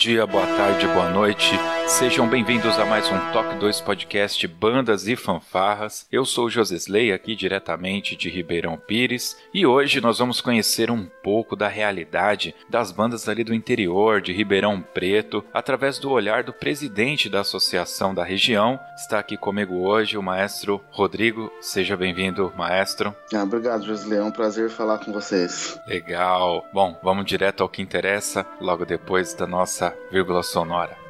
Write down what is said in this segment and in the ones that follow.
Dia, boa tarde, boa noite. Sejam bem-vindos a mais um Toque 2 Podcast Bandas e Fanfarras. Eu sou o Josesley, aqui diretamente de Ribeirão Pires, e hoje nós vamos conhecer um pouco da realidade das bandas ali do interior de Ribeirão Preto, através do olhar do presidente da associação da região. Está aqui comigo hoje o maestro Rodrigo. Seja bem-vindo, maestro. Ah, obrigado, Josesley. É um prazer falar com vocês. Legal. Bom, vamos direto ao que interessa, logo depois da nossa vírgula sonora.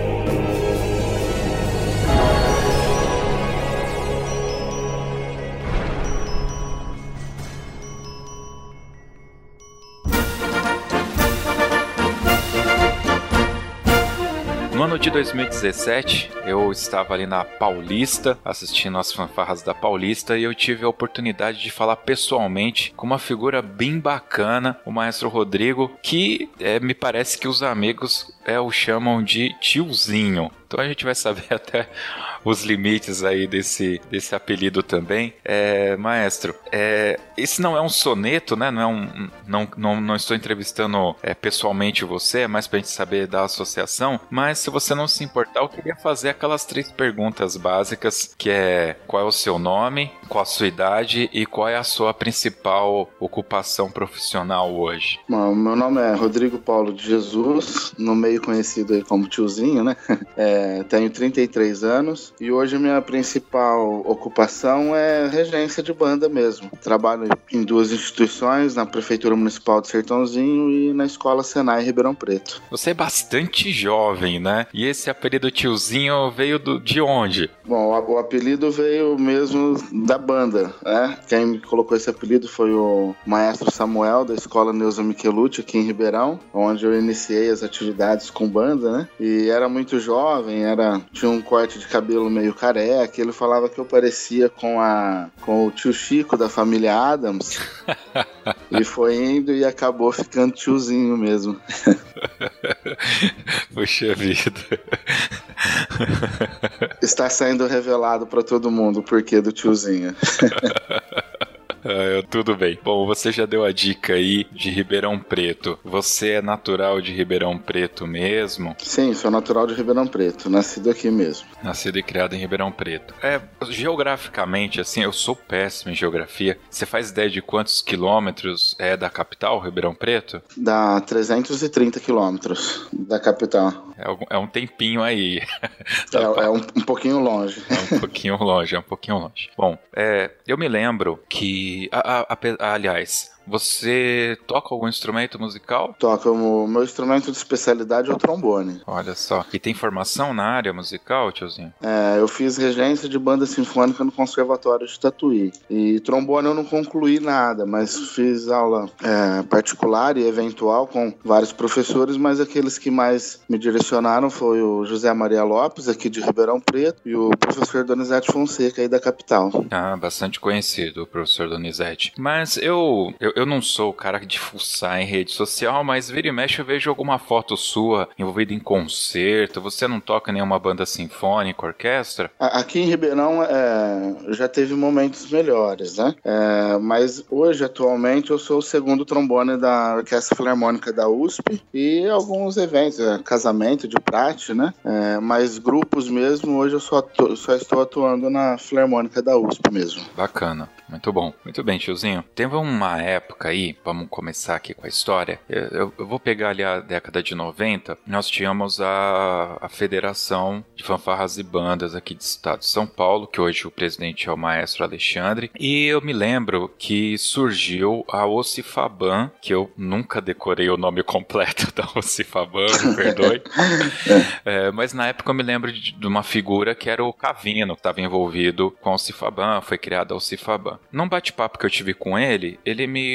De 2017, eu estava ali na Paulista, assistindo as fanfarras da Paulista, e eu tive a oportunidade de falar pessoalmente com uma figura bem bacana, o maestro Rodrigo, que é, me parece que os amigos é, o chamam de tiozinho. Então a gente vai saber até os limites aí desse, desse apelido também. É, maestro, é, esse não é um soneto, né? Não, é um, não, não, não estou entrevistando é, pessoalmente você, é mais pra gente saber da associação. Mas se você não se importar, eu queria fazer aquelas três perguntas básicas, que é qual é o seu nome, qual a sua idade e qual é a sua principal ocupação profissional hoje. Bom, meu nome é Rodrigo Paulo de Jesus, no meio conhecido aí como tiozinho, né? É, tenho 33 anos e hoje minha principal ocupação é regência de banda mesmo. Trabalho em duas instituições, na Prefeitura Municipal de Sertãozinho e na Escola Senai Ribeirão Preto. Você é bastante jovem, né? E esse apelido tiozinho veio do, de onde? Bom, o, o apelido veio mesmo da banda, né? Quem me colocou esse apelido foi o maestro Samuel, da Escola Neuza Michelucci, aqui em Ribeirão, onde eu iniciei as atividades com banda, né? E era muito jovem, era tinha um corte de cabelo meio careca, ele falava que eu parecia com a com o tio Chico da família Adams. e foi indo e acabou ficando tiozinho mesmo. Puxa vida. Está sendo revelado para todo mundo o porquê do tiozinho. eu Tudo bem. Bom, você já deu a dica aí de Ribeirão Preto. Você é natural de Ribeirão Preto mesmo? Sim, sou natural de Ribeirão Preto, nascido aqui mesmo. Nascido e criado em Ribeirão Preto. É, geograficamente, assim, eu sou péssimo em geografia. Você faz ideia de quantos quilômetros é da capital, Ribeirão Preto? Dá 330 quilômetros da capital. É, é um tempinho aí. É, é um, um, pouquinho longe. É um pouquinho longe, é um pouquinho longe. Bom, é, eu me lembro que, a, a, a, aliás, você toca algum instrumento musical? Toca. O meu instrumento de especialidade é o trombone. Olha só. E tem formação na área musical, tiozinho? É, eu fiz regência de banda sinfônica no Conservatório de Tatuí. E trombone eu não concluí nada, mas fiz aula é, particular e eventual com vários professores, mas aqueles que mais me direcionaram foi o José Maria Lopes, aqui de Ribeirão Preto, e o professor Donizete Fonseca, aí da capital. Ah, bastante conhecido o professor Donizete. Mas eu, eu, eu não sou o cara de fuçar em rede social, mas vira e mexe eu vejo alguma foto sua envolvida em concerto. Você não toca nenhuma banda sinfônica, orquestra? Aqui em Ribeirão é, já teve momentos melhores, né? É, mas hoje, atualmente, eu sou o segundo trombone da Orquestra Filarmônica da USP e alguns eventos, é, casamento de prate, né? É, mas grupos mesmo, hoje eu só, só estou atuando na Filarmônica da USP mesmo. Bacana. Muito bom. Muito bem, tiozinho. Teve uma época aí, vamos começar aqui com a história. Eu, eu vou pegar ali a década de 90. Nós tínhamos a, a Federação de Fanfarras e Bandas aqui do estado de São Paulo, que hoje o presidente é o maestro Alexandre. E eu me lembro que surgiu a Ocifaban, que eu nunca decorei o nome completo da Ocifaban, me perdoe. é, mas na época eu me lembro de, de uma figura que era o Cavino, que estava envolvido com a Ocifaban, foi criada a Ocifaban. Num bate-papo que eu tive com ele, ele me,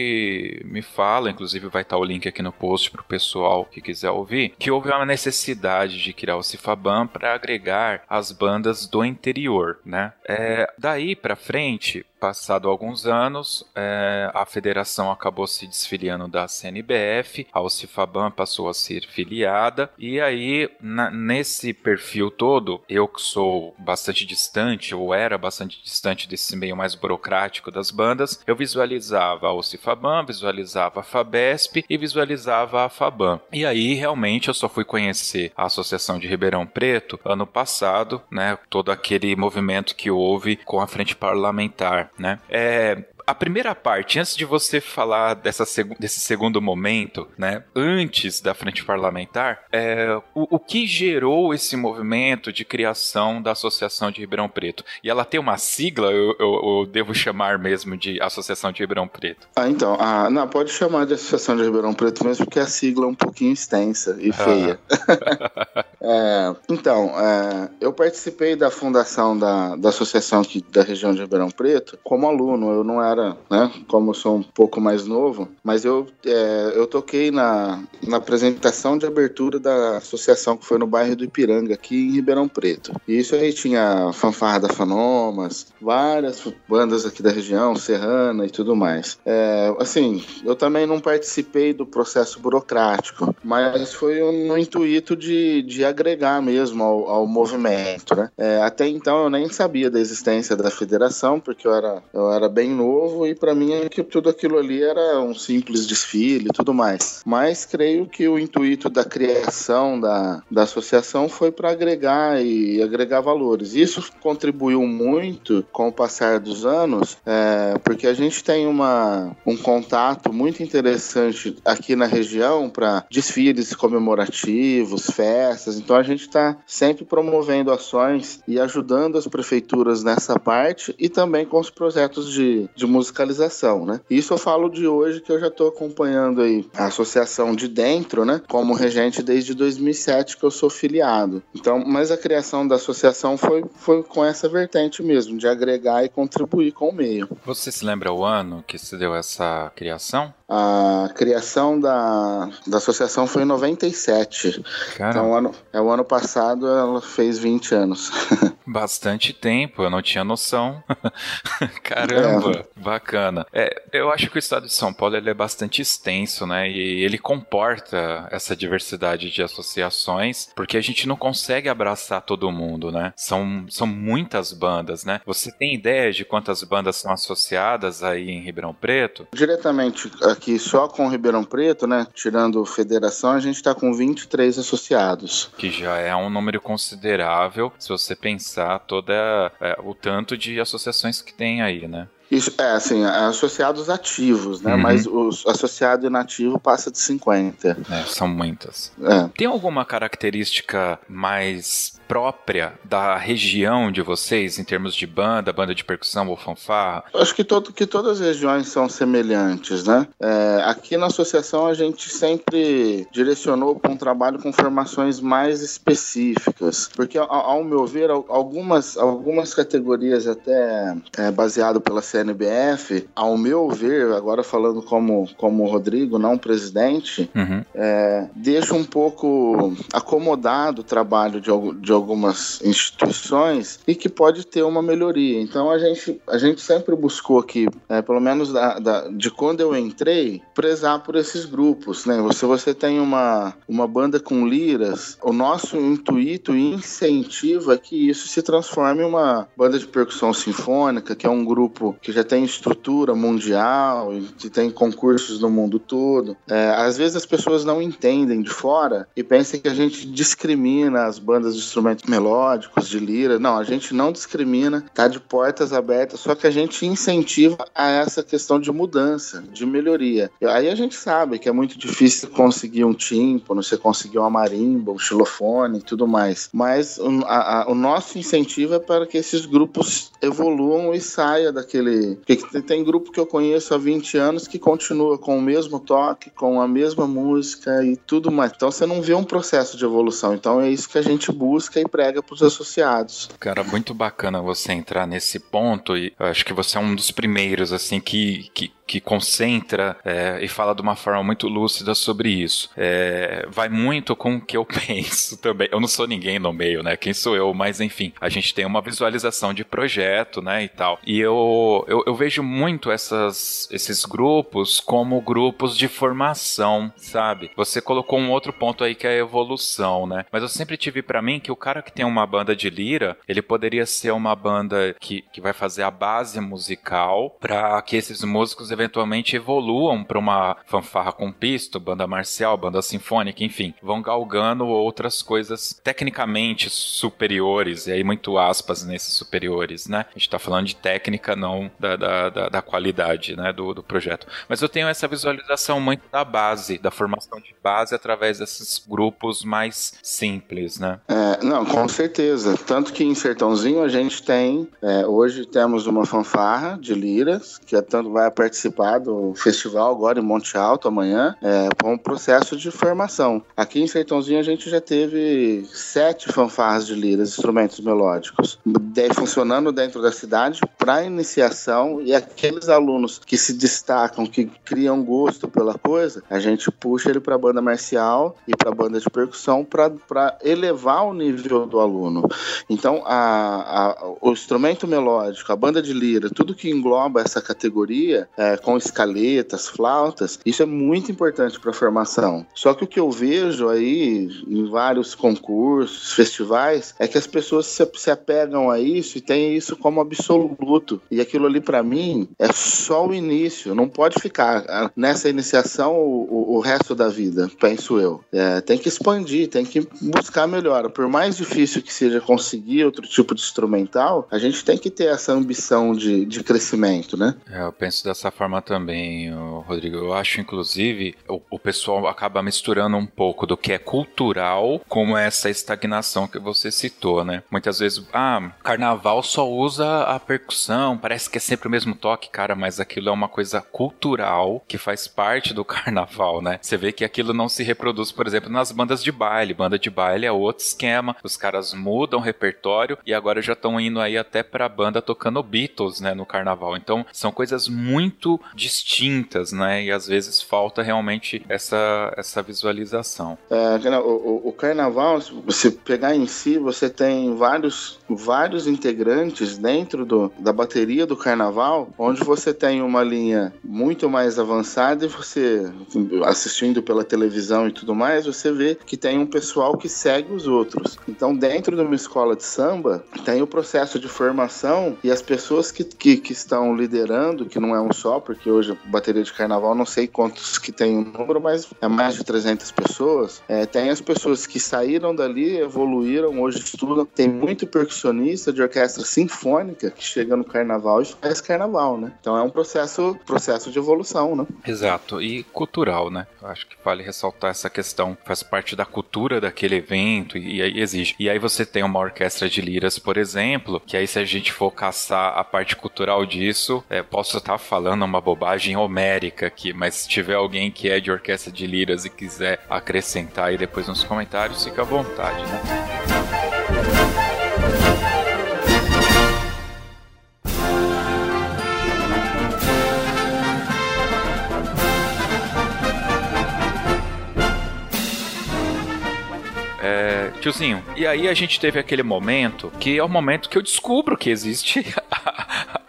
me fala, inclusive vai estar o link aqui no post para o pessoal que quiser ouvir, que houve uma necessidade de criar o Cifabam para agregar as bandas do interior, né? É, daí para frente, Passado alguns anos, é, a federação acabou se desfiliando da CNBF, a Ocifaban passou a ser filiada, e aí, na, nesse perfil todo, eu que sou bastante distante, ou era bastante distante desse meio mais burocrático das bandas, eu visualizava a Ocifaban, visualizava a Fabesp e visualizava a Faban. E aí, realmente, eu só fui conhecer a Associação de Ribeirão Preto ano passado, né? Todo aquele movimento que houve com a frente parlamentar né? É, a primeira parte, antes de você falar dessa seg desse segundo momento, né, antes da frente parlamentar, é, o, o, que gerou esse movimento de criação da Associação de Ribeirão Preto? E ela tem uma sigla, eu, eu, eu devo chamar mesmo de Associação de Ribeirão Preto? Ah, então, ah, não, pode chamar de Associação de Ribeirão Preto mesmo, porque a sigla é um pouquinho extensa e feia. Ah. é, então, é, eu participei da fundação da, da associação aqui da região de Ribeirão Preto como aluno, eu não era né? Como eu sou um pouco mais novo, mas eu, é, eu toquei na, na apresentação de abertura da associação que foi no bairro do Ipiranga, aqui em Ribeirão Preto. E isso aí tinha fanfarra da Fanomas, várias bandas aqui da região, Serrana e tudo mais. É, assim, eu também não participei do processo burocrático, mas foi no intuito de, de agregar mesmo ao, ao movimento, né? É, até então eu nem sabia da existência da federação, porque eu era, eu era bem novo novo e para mim é que tudo aquilo ali era um simples desfile e tudo mais. Mas creio que o intuito da criação da, da associação foi para agregar e agregar valores. Isso contribuiu muito com o passar dos anos, é, porque a gente tem uma, um contato muito interessante aqui na região para desfiles comemorativos, festas. Então a gente está sempre promovendo ações e ajudando as prefeituras nessa parte e também com os projetos de, de musicalização, né? Isso eu falo de hoje que eu já estou acompanhando aí a associação de dentro, né? Como regente desde 2007 que eu sou filiado. Então, mas a criação da associação foi, foi com essa vertente mesmo, de agregar e contribuir com o meio. Você se lembra o ano que se deu essa criação? A criação da, da associação foi em 97. Caramba. Então, o ano, é o ano passado ela fez 20 anos. Bastante tempo, eu não tinha noção. Caramba, é. Bacana. É, eu acho que o estado de São Paulo ele é bastante extenso, né? E ele comporta essa diversidade de associações, porque a gente não consegue abraçar todo mundo, né? São, são muitas bandas, né? Você tem ideia de quantas bandas são associadas aí em Ribeirão Preto? Diretamente aqui só com Ribeirão Preto, né? Tirando federação, a gente está com 23 associados. Que já é um número considerável se você pensar toda é, o tanto de associações que tem aí, né? Isso, é, assim, associados ativos, né? Uhum. Mas o associado inativo passa de 50. É, são muitas. É. Tem alguma característica mais própria da região de vocês, em termos de banda, banda de percussão ou fanfarra? Acho que, todo, que todas as regiões são semelhantes, né? É, aqui na associação a gente sempre direcionou para um trabalho com formações mais específicas, porque ao, ao meu ver, algumas, algumas categorias até é, baseado pela CNBF, ao meu ver, agora falando como, como Rodrigo, não presidente, uhum. é, deixa um pouco acomodado o trabalho de, de algumas instituições e que pode ter uma melhoria. Então a gente, a gente sempre buscou aqui, é, pelo menos da, da, de quando eu entrei, prezar por esses grupos. Né? Se você tem uma, uma banda com liras, o nosso intuito e incentivo é que isso se transforme em uma banda de percussão sinfônica, que é um grupo que já tem estrutura mundial que tem concursos no mundo todo. É, às vezes as pessoas não entendem de fora e pensam que a gente discrimina as bandas de instrumentos melódicos, de lira. Não, a gente não discrimina, tá de portas abertas, só que a gente incentiva a essa questão de mudança, de melhoria. Aí a gente sabe que é muito difícil conseguir um tímpano, você conseguir uma marimba, um xilofone e tudo mais. Mas o, a, a, o nosso incentivo é para que esses grupos evoluam e saia daquele. Porque tem grupo que eu conheço há 20 anos que continua com o mesmo toque, com a mesma música e tudo mais. Então você não vê um processo de evolução. Então é isso que a gente busca e prega para os associados. Cara, muito bacana você entrar nesse ponto e acho que você é um dos primeiros assim que, que que concentra é, e fala de uma forma muito lúcida sobre isso. É, vai muito com o que eu penso também. Eu não sou ninguém no meio, né? Quem sou eu? Mas enfim, a gente tem uma visualização de projeto, né? E tal. E eu, eu, eu vejo muito essas, esses grupos como grupos de formação, sabe? Você colocou um outro ponto aí que é a evolução, né? Mas eu sempre tive para mim que o cara que tem uma banda de lira, ele poderia ser uma banda que, que vai fazer a base musical para que esses músicos eventualmente evoluam para uma fanfarra com pisto, banda marcial, banda sinfônica, enfim, vão galgando outras coisas tecnicamente superiores, e aí muito aspas nesses superiores, né? A gente tá falando de técnica, não da, da, da, da qualidade, né, do, do projeto. Mas eu tenho essa visualização muito da base, da formação de base através desses grupos mais simples, né? É, não, com certeza. Tanto que em Sertãozinho a gente tem, é, hoje temos uma fanfarra de liras, que é tanto vai participar participar do festival agora em Monte Alto amanhã, é, com um processo de formação. Aqui em Sertãozinho a gente já teve sete fanfarras de liras, instrumentos melódicos, de, funcionando dentro da cidade para iniciação e aqueles alunos que se destacam, que criam gosto pela coisa, a gente puxa ele para a banda marcial e para a banda de percussão para elevar o nível do aluno. Então, a, a, o instrumento melódico, a banda de lira, tudo que engloba essa categoria, é, com escaletas, flautas, isso é muito importante para a formação. Só que o que eu vejo aí em vários concursos, festivais, é que as pessoas se, se apegam a isso e têm isso como absoluto. E aquilo ali, para mim, é só o início. Não pode ficar nessa iniciação o, o resto da vida, penso eu. É, tem que expandir, tem que buscar melhor. Por mais difícil que seja conseguir outro tipo de instrumental, a gente tem que ter essa ambição de, de crescimento, né? É, eu penso dessa forma forma também, Rodrigo. Eu acho, inclusive, o, o pessoal acaba misturando um pouco do que é cultural com essa estagnação que você citou, né? Muitas vezes, ah, carnaval só usa a percussão, parece que é sempre o mesmo toque, cara, mas aquilo é uma coisa cultural que faz parte do carnaval, né? Você vê que aquilo não se reproduz, por exemplo, nas bandas de baile. Banda de baile é outro esquema, os caras mudam o repertório e agora já estão indo aí até pra banda tocando Beatles, né, no carnaval. Então, são coisas muito distintas, né? E às vezes falta realmente essa, essa visualização. É, o, o, carnaval, se você pegar em si, você tem vários, vários integrantes dentro do, da bateria do carnaval, onde você tem uma linha muito mais avançada e você, assistindo pela televisão e tudo mais, você vê que tem um pessoal que segue os outros. Então, dentro de uma escola de samba, tem o processo de formação e as pessoas que, que, que estão liderando, que não é um só, porque hoje bateria de carnaval, não sei quantos que tem o número, mas é mais de 300 pessoas. É, tem as pessoas que saíram dali, evoluíram, hoje estudam. Tem muito percussionista de orquestra sinfônica que chega no carnaval e faz carnaval, né? Então é um processo, processo de evolução, né? Exato, e cultural, né? Acho que vale ressaltar essa questão. Faz parte da cultura daquele evento e, e exige. E aí você tem uma orquestra de liras, por exemplo, que aí se a gente for caçar a parte cultural disso, é, posso estar falando uma bobagem homérica aqui, mas se tiver alguém que é de orquestra de liras e quiser acrescentar aí depois nos comentários, fica à vontade, né? Tiozinho. E aí a gente teve aquele momento que é o momento que eu descubro que existe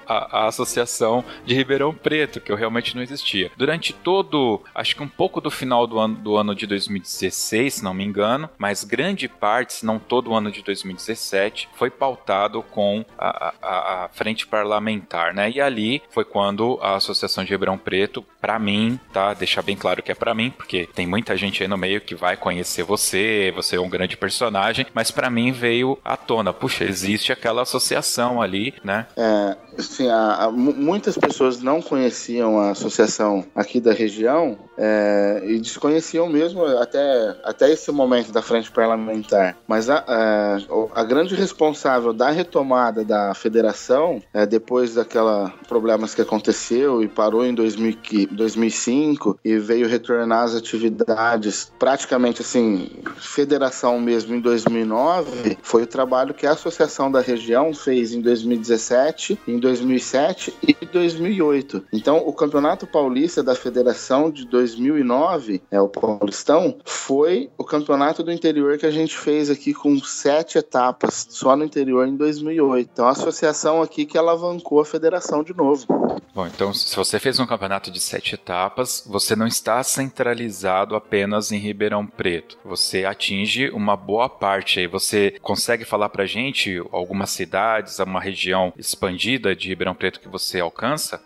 a, a, associação de Ribeirão Preto, que eu realmente não existia. Durante todo, acho que um pouco do final do ano, do ano de 2016, se não me engano, mas grande parte, se não todo o ano de 2017, foi pautado com a, a, a frente parlamentar, né? E ali foi quando a Associação de Ribeirão Preto, para mim, tá? Deixar bem claro que é para mim, porque tem muita gente aí no meio que vai conhecer você, você é um grande personagem, mas para mim veio à tona, puxa, existe aquela associação ali, né? É, assim, a, a, muitas pessoas não conheciam a associação aqui da região é, e desconheciam mesmo até, até esse momento da frente parlamentar. Mas a, a, a grande responsável da retomada da federação, é, depois daquela problemas que aconteceu e parou em 2000, 2005 e veio retornar as atividades praticamente assim, federação mesmo em 2009, foi o trabalho que a associação da região fez em 2017, em 2007 e 2008. Então, o Campeonato Paulista da Federação de 2009, é o Paulistão, foi o campeonato do interior que a gente fez aqui com sete etapas só no interior em 2008. Então, a associação aqui que alavancou a federação de novo. Bom, então, se você fez um campeonato de sete etapas, você não está centralizado apenas em Ribeirão Preto. Você atinge uma boa parte aí. Você consegue falar pra gente algumas cidades, uma região expandida de Ribeirão Preto que você alcança?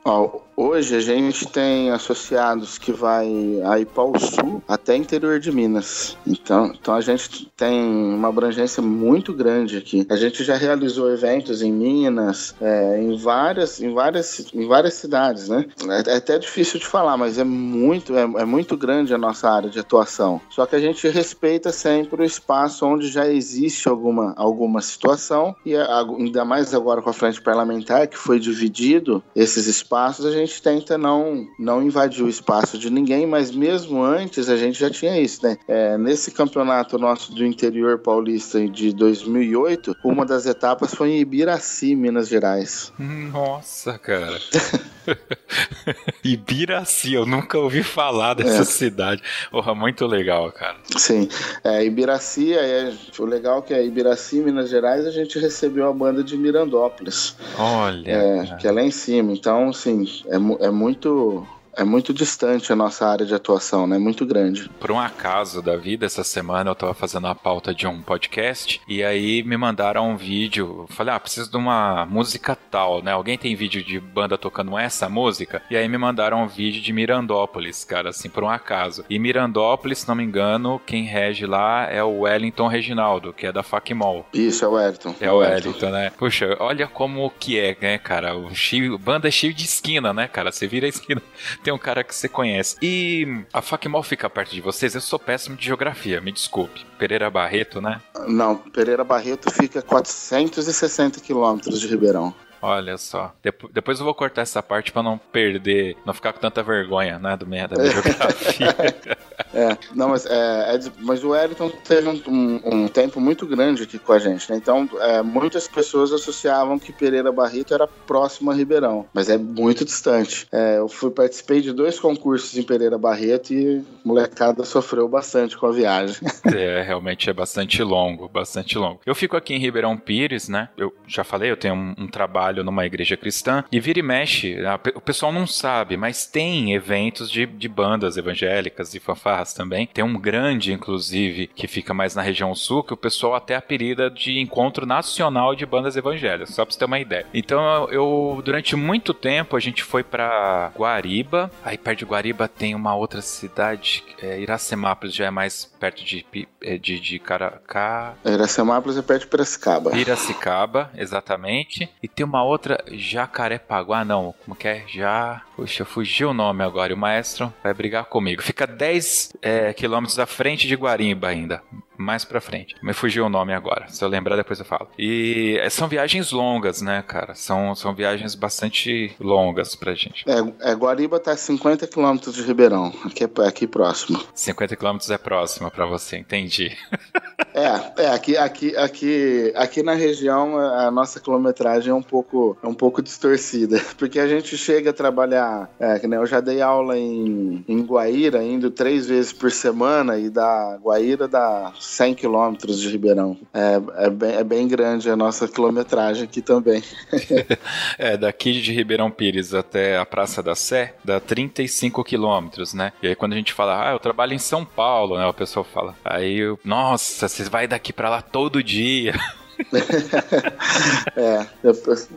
Hoje a gente tem associados que vai aí para o sul até interior de Minas. Então, então a gente tem uma abrangência muito grande aqui. A gente já realizou eventos em Minas, é, em várias, em várias, em várias cidades, né? É, é até difícil de falar, mas é muito, é, é muito grande a nossa área de atuação. Só que a gente respeita sempre o espaço onde já existe alguma, alguma situação e ainda mais agora com a frente parlamentar que foi dividido esses espaços, a gente tenta não não invadir o espaço de ninguém, mas mesmo antes a gente já tinha isso, né? É, nesse campeonato nosso do interior paulista de 2008, uma das etapas foi em Ibiraci, Minas Gerais. Nossa, cara. Ibiraci, eu nunca ouvi falar dessa é. cidade. Porra, muito legal, cara. Sim. É, Ibiraci, é, o legal é que é Ibiraci, Minas Gerais, a gente recebeu a banda de Mirandópolis. Olha. É, que é lá em cima. Então, assim, é, é muito é muito distante a nossa área de atuação, né? Muito grande. Por um acaso da vida, essa semana eu tava fazendo a pauta de um podcast e aí me mandaram um vídeo. Eu falei, ah, preciso de uma música tal, né? Alguém tem vídeo de banda tocando essa música? E aí me mandaram um vídeo de Mirandópolis, cara, assim, por um acaso. E Mirandópolis, se não me engano, quem rege lá é o Wellington Reginaldo, que é da Facmol. Isso, é o Wellington. É o Wellington, né? Puxa, olha como que é, né, cara? O cheio, banda é cheio de esquina, né, cara? Você vira a esquina tem um cara que você conhece. E a Facmol fica perto de vocês? Eu sou péssimo de geografia, me desculpe. Pereira Barreto, né? Não, Pereira Barreto fica a 460 quilômetros de Ribeirão. Olha só. depois eu vou cortar essa parte para não perder, não ficar com tanta vergonha, né, do meio da minha geografia. É, não, mas, é, é, mas o Wellington teve um, um, um, tempo muito grande aqui com a gente, né? Então, é, muitas pessoas associavam que Pereira Barreto era próximo a Ribeirão, mas é muito distante. É, eu fui participei de dois concursos em Pereira Barreto e molecada sofreu bastante com a viagem. É, realmente é bastante longo, bastante longo. Eu fico aqui em Ribeirão Pires, né? Eu já falei, eu tenho um, um trabalho numa igreja cristã e vira e mexe, a, o pessoal não sabe, mas tem eventos de, de bandas evangélicas e fanfarras também. Tem um grande, inclusive, que fica mais na região sul, que o pessoal até apelida de Encontro Nacional de Bandas Evangélicas, só pra você ter uma ideia. Então, eu, durante muito tempo, a gente foi para Guariba, aí perto de Guariba tem uma outra cidade, é, Iracemápolis, já é mais perto de, é, de, de Caracá. Iracemápolis é perto de Piracicaba. Piracicaba, exatamente. E tem uma outra, Jacarepaguá, não, como que é? Já... Puxa, fugiu o nome agora, e o maestro vai brigar comigo. Fica 10 é, quilômetros à frente de Guarimba ainda mais pra frente. Me fugiu o nome agora. Se eu lembrar, depois eu falo. E é, são viagens longas, né, cara? São, são viagens bastante longas pra gente. É, é Guariba tá a 50 quilômetros de Ribeirão. Aqui é aqui próximo. 50 quilômetros é próximo pra você, entendi. é, é aqui, aqui, aqui, aqui na região a nossa quilometragem é um pouco, é um pouco distorcida. Porque a gente chega a trabalhar, é, que nem eu já dei aula em, em Guaíra, indo três vezes por semana, e da Guaíra dá 100 quilômetros de Ribeirão. É, é, bem, é bem grande a nossa quilometragem aqui também. é, daqui de Ribeirão Pires até a Praça da Sé dá 35 quilômetros, né? E aí quando a gente fala, ah, eu trabalho em São Paulo, né? O pessoal fala, aí, nossa, você vai daqui para lá todo dia. é,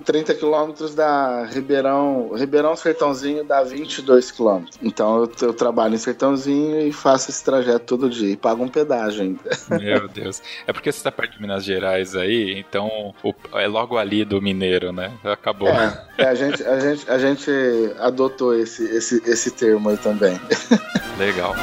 30 quilômetros da Ribeirão, Ribeirão Sertãozinho dá 22 quilômetros. Então eu, eu, trabalho em Sertãozinho e faço esse trajeto todo dia e pago um pedágio ainda. Meu Deus. É porque você está perto de Minas Gerais aí, então o, é logo ali do Mineiro, né? Acabou. É, é, a, gente, a, gente, a gente adotou esse, esse, esse termo aí também. Legal.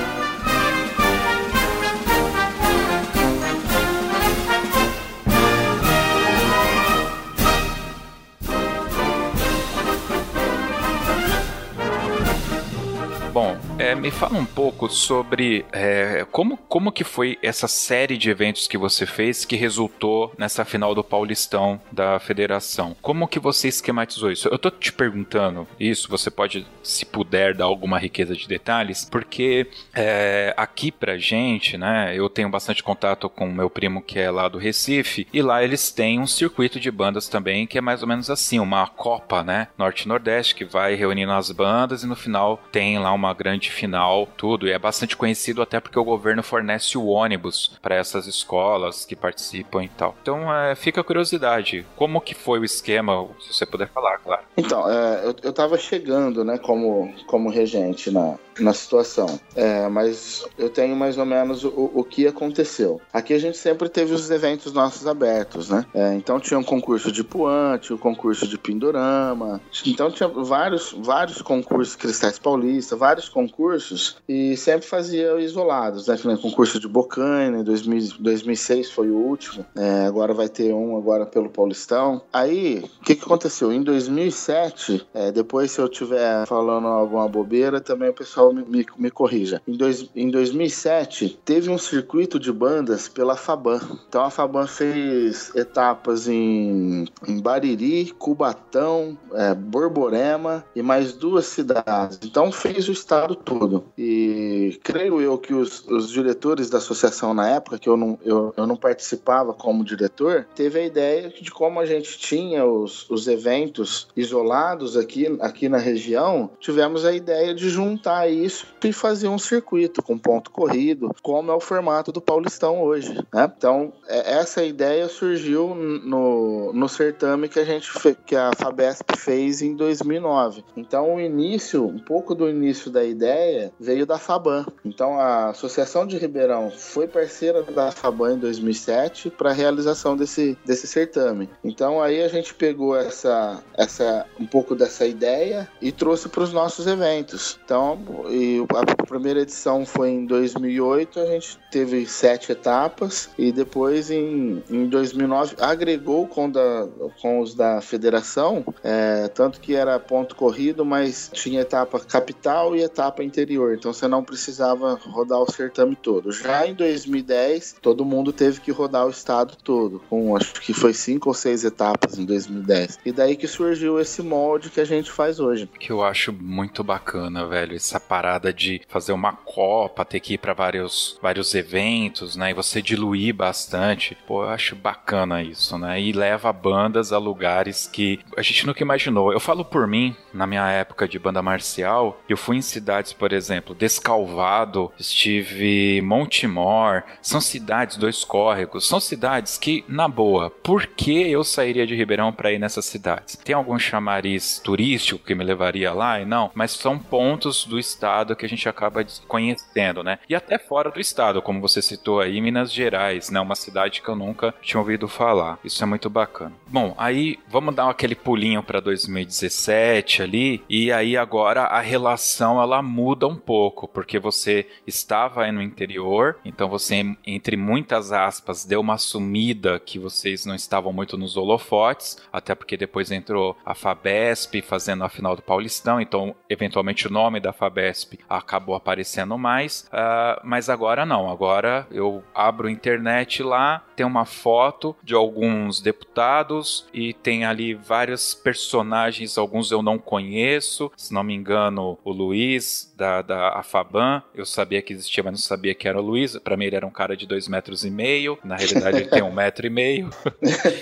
É, me fala um pouco sobre é, como, como que foi essa série de eventos que você fez que resultou nessa final do Paulistão da Federação. Como que você esquematizou isso? Eu tô te perguntando isso, você pode, se puder, dar alguma riqueza de detalhes, porque é, aqui pra gente, né, eu tenho bastante contato com meu primo que é lá do Recife, e lá eles têm um circuito de bandas também que é mais ou menos assim, uma Copa, né, Norte-Nordeste, que vai reunindo as bandas e no final tem lá uma grande final, tudo. E é bastante conhecido até porque o governo fornece o ônibus para essas escolas que participam e tal. Então é, fica a curiosidade, como que foi o esquema, se você puder falar, claro. Então, é, eu, eu tava chegando, né, como, como regente na, na situação. É, mas eu tenho mais ou menos o, o que aconteceu. Aqui a gente sempre teve os eventos nossos abertos, né? É, então tinha um concurso de puante, o um concurso de pindorama. Então tinha vários, vários concursos Cristais Paulista, vários concursos e sempre fazia isolados, né? Concurso de Bocaina, em 2006 foi o último. É, agora vai ter um agora pelo Paulistão. Aí, o que, que aconteceu? Em 2007, é, depois se eu estiver falando alguma bobeira, também o pessoal pessoal me, me, me corrija. Em, dois, em 2007, teve um circuito de bandas pela Faban. Então a Faban fez etapas em, em Bariri, Cubatão, é, Borborema e mais duas cidades. Então fez o estado todo. E creio eu que os, os diretores da associação na época, que eu não, eu, eu não participava como diretor, teve a ideia de como a gente tinha os, os eventos isolados aqui, aqui na região, tivemos a ideia de juntar isso e fazer um circuito com ponto corrido, como é o formato do Paulistão hoje. Né? Então, é, essa ideia surgiu no, no certame que a gente que a Fabesp fez em 2009. Então, o início, um pouco do início da ideia veio da Faban. Então, a Associação de Ribeirão foi parceira da Faban em 2007 para a realização desse, desse certame. Então, aí a gente pegou essa, essa um pouco dessa ideia e trouxe para os nossos eventos. Então, e a primeira edição foi em 2008, a gente teve sete etapas e depois em, em 2009 agregou com, da, com os da federação, é, tanto que era ponto corrido, mas tinha etapa capital e, etapa interior. Então você não precisava rodar o certame todo. Já em 2010, todo mundo teve que rodar o estado todo, com acho que foi cinco ou seis etapas em 2010. E daí que surgiu esse molde que a gente faz hoje. Que eu acho muito bacana, velho, essa parada de fazer uma copa, ter que ir para vários vários eventos, né? E você diluir bastante. Pô, eu acho bacana isso, né? E leva bandas a lugares que a gente nunca imaginou. Eu falo por mim, na minha época de banda marcial, eu fui em cidades, por exemplo, Descalvado, estive Montemor, são cidades, dois córregos, são cidades que, na boa, por que eu sairia de Ribeirão para ir nessas cidades? Tem algum chamariz turístico que me levaria lá? E não, mas são pontos do estado que a gente acaba conhecendo, né? E até fora do estado, como você citou aí, Minas Gerais, né? Uma cidade que eu nunca tinha ouvido falar. Isso é muito bacana. Bom, aí vamos dar aquele pulinho para 2017 ali, e aí agora a relação ela muda um pouco, porque você estava aí no interior, então você, entre muitas aspas, deu uma sumida que vocês não estavam muito nos holofotes, até porque depois entrou a Fabesp fazendo a final do Paulistão, então eventualmente o nome da Fabesp acabou aparecendo mais, uh, mas agora não, agora eu abro a internet lá, tem uma foto de alguns deputados e tem ali vários personagens, alguns eu não conheço, se não me engano, o Luiz da, da Afaban, eu sabia que existia, mas não sabia que era o Luiz, para mim ele era um cara de dois metros e meio, na realidade ele tem um metro e meio.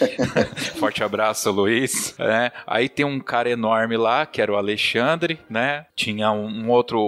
Forte abraço, Luiz. É, aí tem um cara enorme lá, que era o Alexandre, né? Tinha um, um outro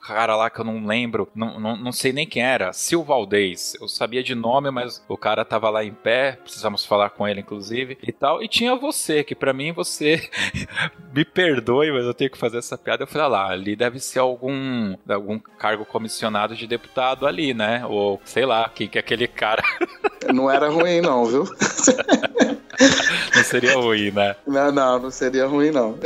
cara lá que eu não lembro, não, não, não sei nem quem era, Silvaldez. Eu sabia de nome, mas o cara tava lá em pé, precisamos falar com ele, inclusive, e tal. E tinha você, que para mim você me perdoe, mas eu tenho que fazer essa piada. Eu falei, ah lá, ali deve ser algum, algum cargo comissionado de deputado ali, né? Ou sei lá, que, que aquele cara. não era ruim, não, viu? não seria ruim, né? Não, não, não seria ruim, não.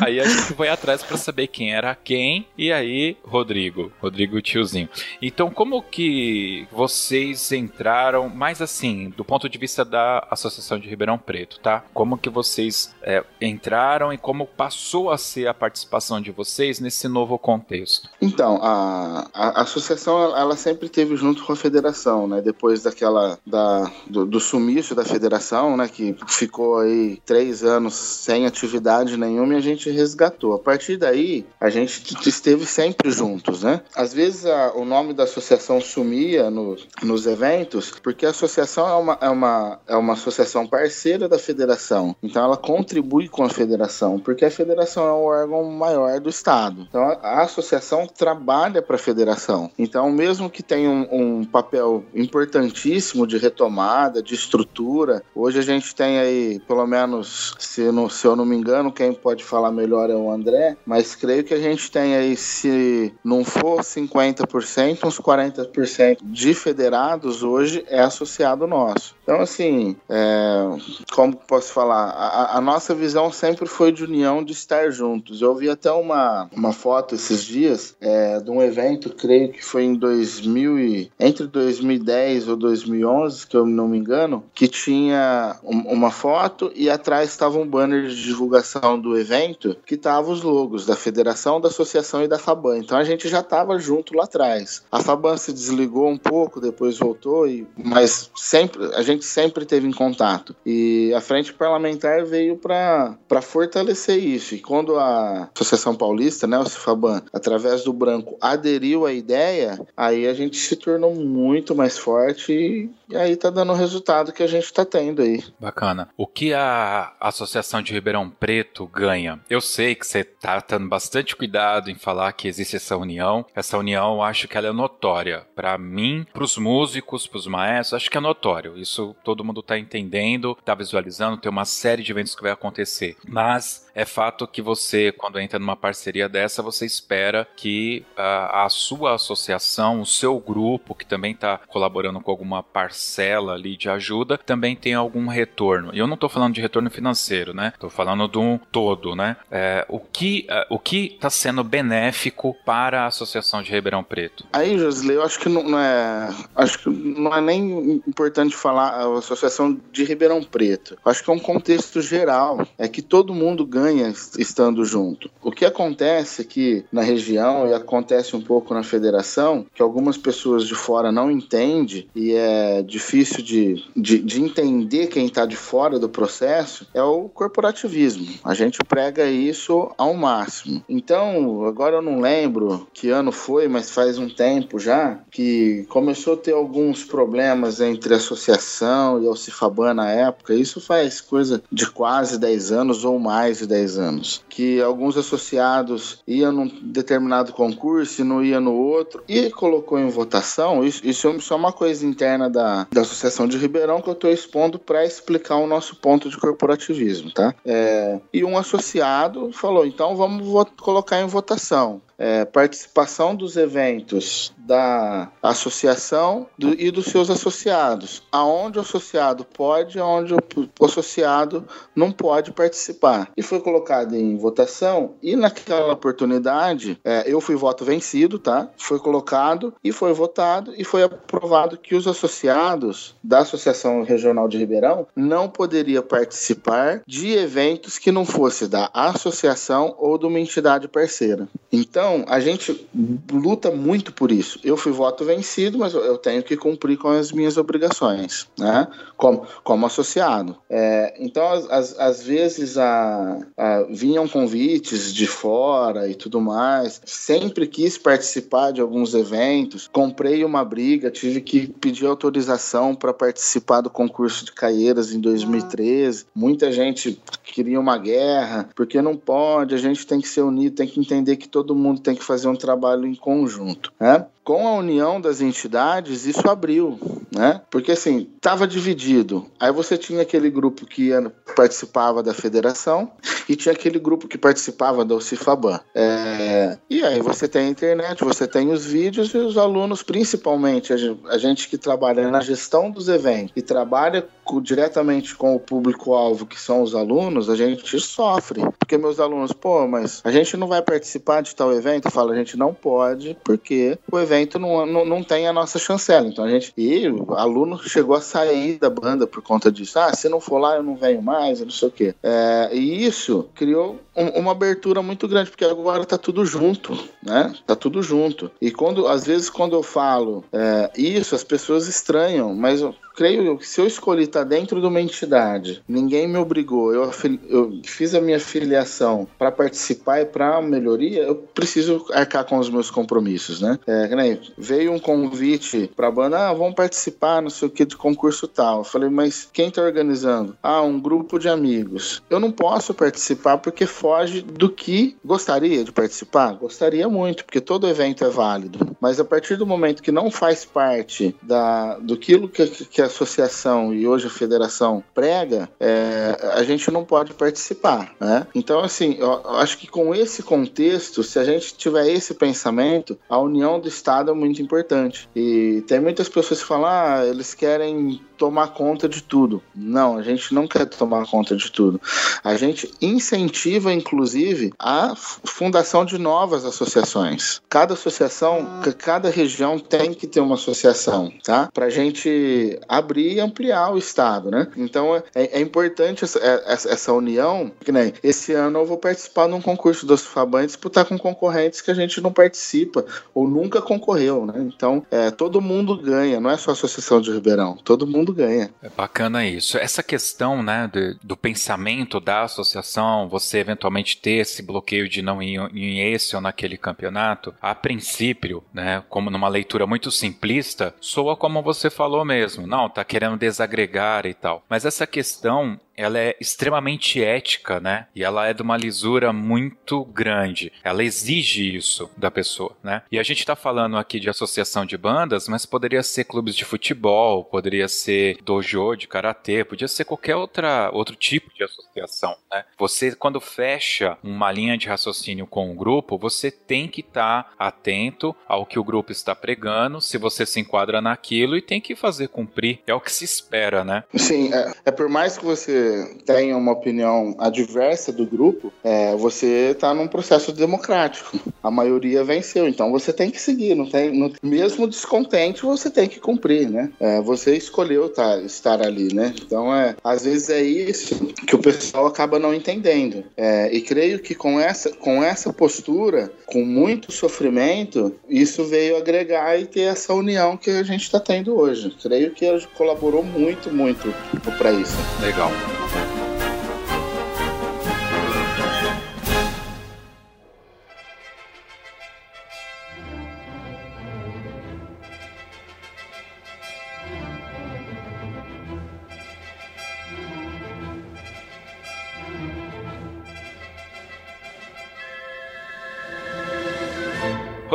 Aí a gente foi atrás para saber quem era quem, e aí Rodrigo, Rodrigo tiozinho. Então, como que vocês entraram, mais assim, do ponto de vista da Associação de Ribeirão Preto, tá? Como que vocês é, entraram e como passou a ser a participação de vocês nesse novo contexto? Então, a, a associação, ela sempre teve junto com a federação, né? Depois daquela, da, do, do sumiço da federação, né? Que ficou aí três anos sem atividade nenhuma e a gente resgatou. A partir daí, a gente esteve sempre juntos, né? Às vezes a, o nome da associação sumia no, nos eventos, porque a associação é uma, é, uma, é uma associação parceira da federação. Então ela contribui com a federação, porque a federação é o órgão maior do Estado. Então a, a associação trabalha para a federação. Então, mesmo que tenha um, um papel importantíssimo de retomada, de estrutura, hoje a gente tem aí, pelo menos, se, se eu não me engano, quem pode falar melhor é o André, mas creio que a gente tem aí, se não for 50%, uns 40% de federados hoje é associado nosso. Então, assim, é, como posso falar? A, a, nossa visão sempre foi de união, de estar juntos. Eu vi até uma, uma foto esses dias é, de um evento, creio que foi em 2000 e, entre 2010 ou 2011, que eu não me engano, que tinha um, uma foto e atrás estava um banner de divulgação do evento que tava os logos da Federação, da Associação e da Faban. Então a gente já estava junto lá atrás. A Faban se desligou um pouco, depois voltou, e, mas sempre a gente sempre teve em contato. E a Frente Parlamentar veio para fortalecer isso. E quando a Associação Paulista, né, o Cifaban, através do Branco, aderiu à ideia, aí a gente se tornou muito mais forte e, e aí tá dando o resultado que a gente está tendo aí. Bacana. O que a Associação de Ribeirão Preto ganha? Eu sei que você tá tendo bastante cuidado em falar que existe essa união. Essa união, eu acho que ela é notória. Para mim, para os músicos, para os maestros, acho que é notório. Isso todo mundo tá entendendo, tá visualizando, tem uma série de eventos que vai acontecer. Mas é fato que você, quando entra numa parceria dessa, você espera que a, a sua associação, o seu grupo, que também está colaborando com alguma parcela ali de ajuda, também tenha algum retorno. E eu não estou falando de retorno financeiro, né? Estou falando de um todo, né? É, o que é, o que está sendo benéfico para a associação de Ribeirão Preto? Aí, Josley, eu acho que não, não é, acho que não é nem importante falar a associação de Ribeirão Preto. Eu acho que é um contexto geral, é que todo mundo ganha ganha estando junto. O que acontece que na região e acontece um pouco na federação, que algumas pessoas de fora não entendem e é difícil de, de, de entender quem está de fora do processo, é o corporativismo. A gente prega isso ao máximo. Então, agora eu não lembro que ano foi, mas faz um tempo já, que começou a ter alguns problemas entre a associação e a na época. Isso faz coisa de quase 10 anos ou mais 10 anos. Que alguns associados iam num determinado concurso e não ia no outro e colocou em votação. Isso, isso é uma coisa interna da, da Associação de Ribeirão que eu estou expondo para explicar o nosso ponto de corporativismo, tá? É, e um associado falou: então vamos colocar em votação é, participação dos eventos da associação do, e dos seus associados, aonde o associado pode, aonde o, o associado não pode participar. E foi colocado em votação e naquela oportunidade é, eu fui voto vencido, tá? Foi colocado e foi votado e foi aprovado que os associados da Associação Regional de Ribeirão não poderia participar de eventos que não fosse da associação ou de uma entidade parceira. Então então, a gente luta muito por isso. Eu fui voto vencido, mas eu tenho que cumprir com as minhas obrigações, né? Como, como associado. É, então, às, vezes, a, a, vinham convites de fora e tudo mais. Sempre quis participar de alguns eventos. Comprei uma briga, tive que pedir autorização para participar do concurso de Caieiras em 2013. Muita gente queria uma guerra, porque não pode, a gente tem que ser unido, tem que entender que todo mundo tem que fazer um trabalho em conjunto. Né? Com a união das entidades, isso abriu, né? Porque assim, estava dividido. Aí você tinha aquele grupo que participava da federação e tinha aquele grupo que participava da Ocifaban. É, e aí você tem a internet, você tem os vídeos e os alunos, principalmente a gente que trabalha na gestão dos eventos e trabalha diretamente com o público-alvo, que são os alunos, a gente sofre. Porque meus alunos, pô, mas a gente não vai participar de tal evento? Eu falo, a gente não pode, porque o evento não, não, não tem a nossa chancela. Então a gente. E o aluno chegou a sair da banda por conta disso. Ah, se não for lá, eu não venho mais, não sei o quê. É, e isso criou um, uma abertura muito grande, porque agora tá tudo junto, né? Tá tudo junto. E quando, às vezes, quando eu falo é, isso, as pessoas estranham, mas eu creio que se eu escolhi estar dentro de uma entidade, ninguém me obrigou, eu, eu fiz a minha filiação para participar e para melhoria, eu preciso arcar com os meus compromissos, né? É, nem, veio um convite para a banda, ah, vamos participar, não sei o que, de concurso tal. Eu falei, mas quem está organizando? Ah, um grupo de amigos. Eu não posso participar porque foge do que gostaria de participar. Gostaria muito, porque todo evento é válido. Mas a partir do momento que não faz parte da, do que, que a associação e hoje a federação prega, é, a gente não pode participar, né? Então, assim, eu acho que com esse contexto, se a gente tiver esse pensamento, a união do Estado é muito importante. E tem muitas pessoas que falam, ah, eles querem tomar conta de tudo. Não, a gente não quer tomar conta de tudo. A gente incentiva, inclusive, a fundação de novas associações. Cada associação, cada região tem que ter uma associação, tá? Para a gente abrir e ampliar o Estado, né? Então é, é importante essa, é, essa, união. Que nem esse ano eu vou participar num concurso do Faban e disputar com concorrentes que a gente não participa ou nunca concorreu, né? Então é, todo mundo ganha, não é só a Associação de Ribeirão, todo mundo mundo ganha. É bacana isso. Essa questão, né, do, do pensamento da associação, você eventualmente ter esse bloqueio de não ir em esse ou naquele campeonato, a princípio, né, como numa leitura muito simplista, soa como você falou mesmo. Não, tá querendo desagregar e tal. Mas essa questão ela é extremamente ética, né? E ela é de uma lisura muito grande. Ela exige isso da pessoa, né? E a gente tá falando aqui de associação de bandas, mas poderia ser clubes de futebol, poderia ser dojo de karatê, podia ser qualquer outra, outro tipo de associação, né? Você, quando fecha uma linha de raciocínio com um grupo, você tem que estar tá atento ao que o grupo está pregando, se você se enquadra naquilo e tem que fazer cumprir. É o que se espera, né? Sim, é, é por mais que você tem uma opinião adversa do grupo, é, você está num processo democrático. A maioria venceu, então você tem que seguir. Não tem, não, mesmo descontente, você tem que cumprir, né? É, você escolheu tá, estar ali, né? Então, é, às vezes é isso que o pessoal acaba não entendendo. É, e creio que com essa, com essa postura, com muito sofrimento, isso veio agregar e ter essa união que a gente está tendo hoje. Creio que colaborou muito, muito para isso. Legal. Thank you.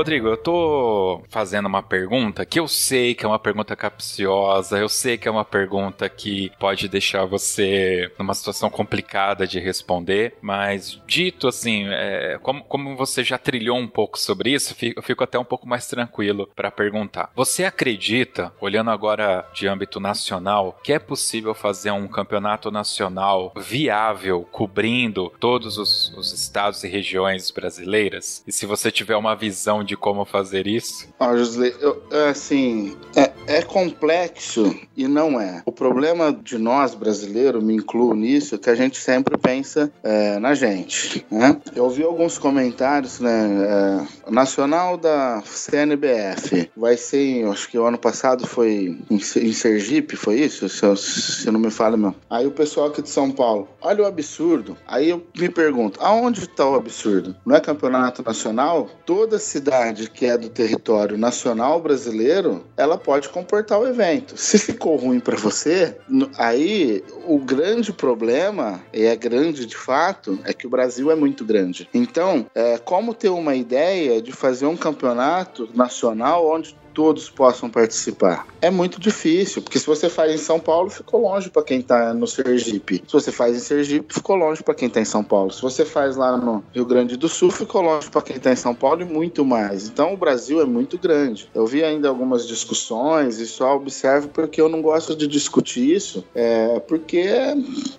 Rodrigo, eu tô fazendo uma pergunta que eu sei que é uma pergunta capciosa, eu sei que é uma pergunta que pode deixar você numa situação complicada de responder, mas dito assim, é, como, como você já trilhou um pouco sobre isso, eu fico até um pouco mais tranquilo para perguntar. Você acredita, olhando agora de âmbito nacional, que é possível fazer um campeonato nacional viável, cobrindo todos os, os estados e regiões brasileiras? E se você tiver uma visão de como fazer isso? José, eu, assim, é, é, complexo e não é. O problema de nós brasileiros, me incluo nisso, é que a gente sempre pensa é, na gente. Né? Eu ouvi alguns comentários, né? É, nacional da CNBF vai ser, acho que o ano passado foi em, em Sergipe, foi isso? Se, se não me fala, meu. Aí o pessoal aqui de São Paulo, olha o absurdo. Aí eu me pergunto, aonde está o absurdo? Não é campeonato nacional? Toda cidade cidade que é do território nacional brasileiro, ela pode comportar o evento. Se ficou ruim para você, aí o grande problema, e é grande de fato, é que o Brasil é muito grande. Então, é, como ter uma ideia de fazer um campeonato nacional onde todos possam participar. É muito difícil, porque se você faz em São Paulo, ficou longe para quem está no Sergipe. Se você faz em Sergipe, ficou longe para quem está em São Paulo. Se você faz lá no Rio Grande do Sul, ficou longe para quem está em São Paulo e muito mais. Então o Brasil é muito grande. Eu vi ainda algumas discussões e só observo porque eu não gosto de discutir isso, é, porque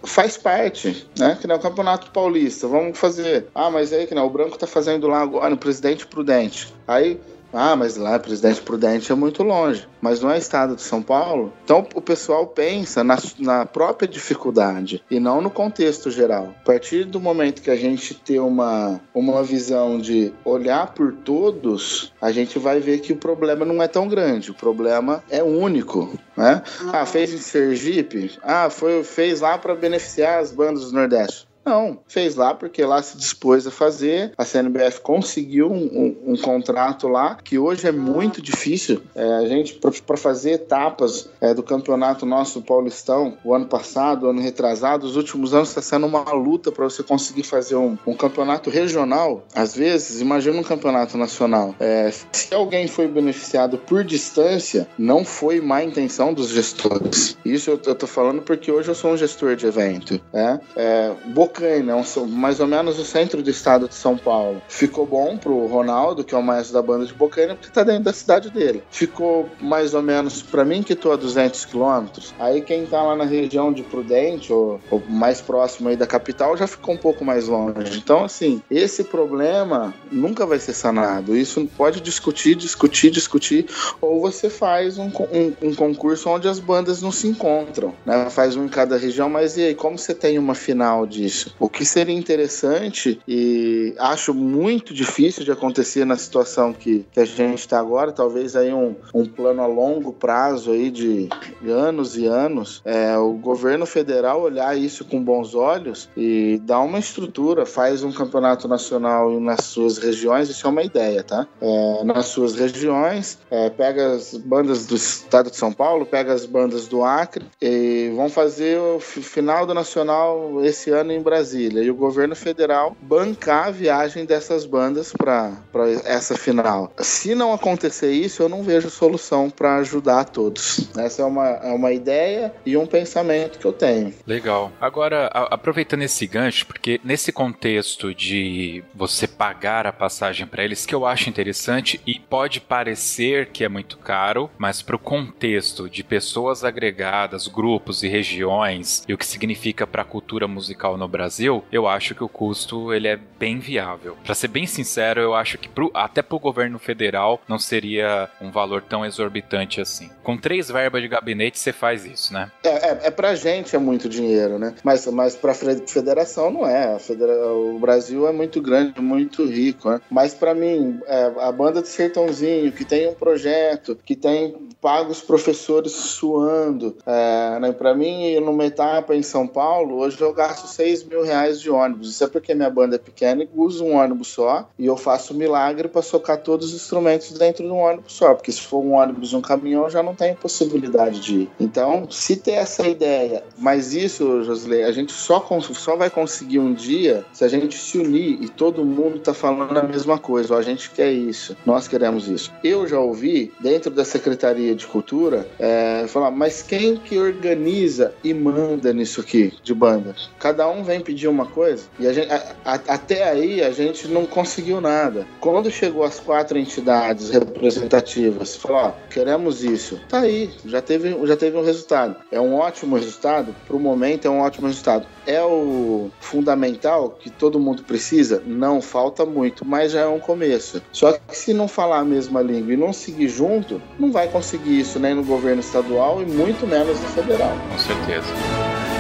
faz parte, né? Que nem o Campeonato Paulista. Vamos fazer. Ah, mas aí que não, o Branco tá fazendo lá agora no Presidente Prudente. Aí ah, mas lá Presidente Prudente é muito longe, mas não é estado de São Paulo. Então o pessoal pensa na, na própria dificuldade e não no contexto geral. A partir do momento que a gente tem uma, uma visão de olhar por todos, a gente vai ver que o problema não é tão grande, o problema é único. Né? Ah, fez em Sergipe? Ah, foi, fez lá para beneficiar as bandas do Nordeste. Não, fez lá porque lá se dispôs a fazer. A CNBF conseguiu um, um, um contrato lá que hoje é muito difícil. É, a gente, para fazer etapas é, do campeonato nosso Paulistão, o ano passado, o ano retrasado, os últimos anos está sendo uma luta para você conseguir fazer um, um, campeonato regional. Às vezes, imagina um campeonato nacional. É, se alguém foi beneficiado por distância, não foi má intenção dos gestores. Isso eu, eu tô falando porque hoje eu sou um gestor de evento. Né? É, Bocaina, um, mais ou menos o centro do estado de São Paulo. Ficou bom pro Ronaldo, que é o maestro da banda de Bocaina, porque tá dentro da cidade dele. Ficou mais ou menos para mim, que tô a 200 quilômetros. Aí quem tá lá na região de Prudente, ou, ou, mais próximo aí da capital, já ficou um pouco mais longe. Então, assim, esse problema nunca vai ser sanado. Isso pode discutir, discutir, discutir, ou você faz um, um, um concurso onde as bandas não se encontram, né? Faz um em cada região, mas e aí, como você tem uma final disso? O que seria interessante e acho muito difícil de acontecer na situação que, que a gente está agora, talvez aí um, um plano a longo prazo aí de, de anos e anos, é o governo federal olhar isso com bons olhos e dar uma estrutura, faz um campeonato nacional nas suas regiões, isso é uma ideia, tá? É, nas suas regiões, é, pega as bandas do estado de São Paulo, pega as bandas do Acre e vão fazer o final do nacional esse ano em Brasília Brasília e o governo federal bancar a viagem dessas bandas para essa final. Se não acontecer isso, eu não vejo solução para ajudar a todos. Essa é uma, é uma ideia e um pensamento que eu tenho. Legal. Agora, a, aproveitando esse gancho, porque nesse contexto de você pagar a passagem para eles, que eu acho interessante e pode parecer que é muito caro, mas para o contexto de pessoas agregadas, grupos e regiões e o que significa para a cultura musical no Brasil, eu acho que o custo ele é bem viável. Para ser bem sincero, eu acho que pro, até para o governo federal não seria um valor tão exorbitante assim. Com três verbas de gabinete você faz isso, né? É, é, é pra gente é muito dinheiro, né? Mas, mas pra federação não é. Federa... O Brasil é muito grande, muito rico, né? Mas para mim, é, a banda de Sertãozinho, que tem um projeto, que tem pagos professores suando, é, né? Pra mim, numa etapa em São Paulo, hoje eu gasto 6 mil reais de ônibus. Isso é porque minha banda é pequena e uso um ônibus só e eu faço um milagre para socar todos os instrumentos dentro de um ônibus só, porque se for um ônibus um caminhão já não tem possibilidade de ir. Então, se ter essa ideia, mas isso, Josley, a gente só, só vai conseguir um dia se a gente se unir e todo mundo tá falando a mesma coisa, ó, a gente quer isso, nós queremos isso. Eu já ouvi dentro da Secretaria de Cultura é, falar, mas quem que organiza e manda nisso aqui de banda? Cada um vem pedir uma coisa e a gente, a, a, até aí a gente não conseguiu nada. Quando chegou as quatro entidades representativas, falou, ó, queremos isso, tá aí, já teve, já teve um resultado. É um ótimo resultado, pro momento é um ótimo resultado. É o fundamental que todo mundo precisa? Não, falta muito, mas já é um começo. Só que se não falar a mesma língua e não seguir junto, não vai conseguir isso nem no governo estadual e muito menos no federal. Com certeza.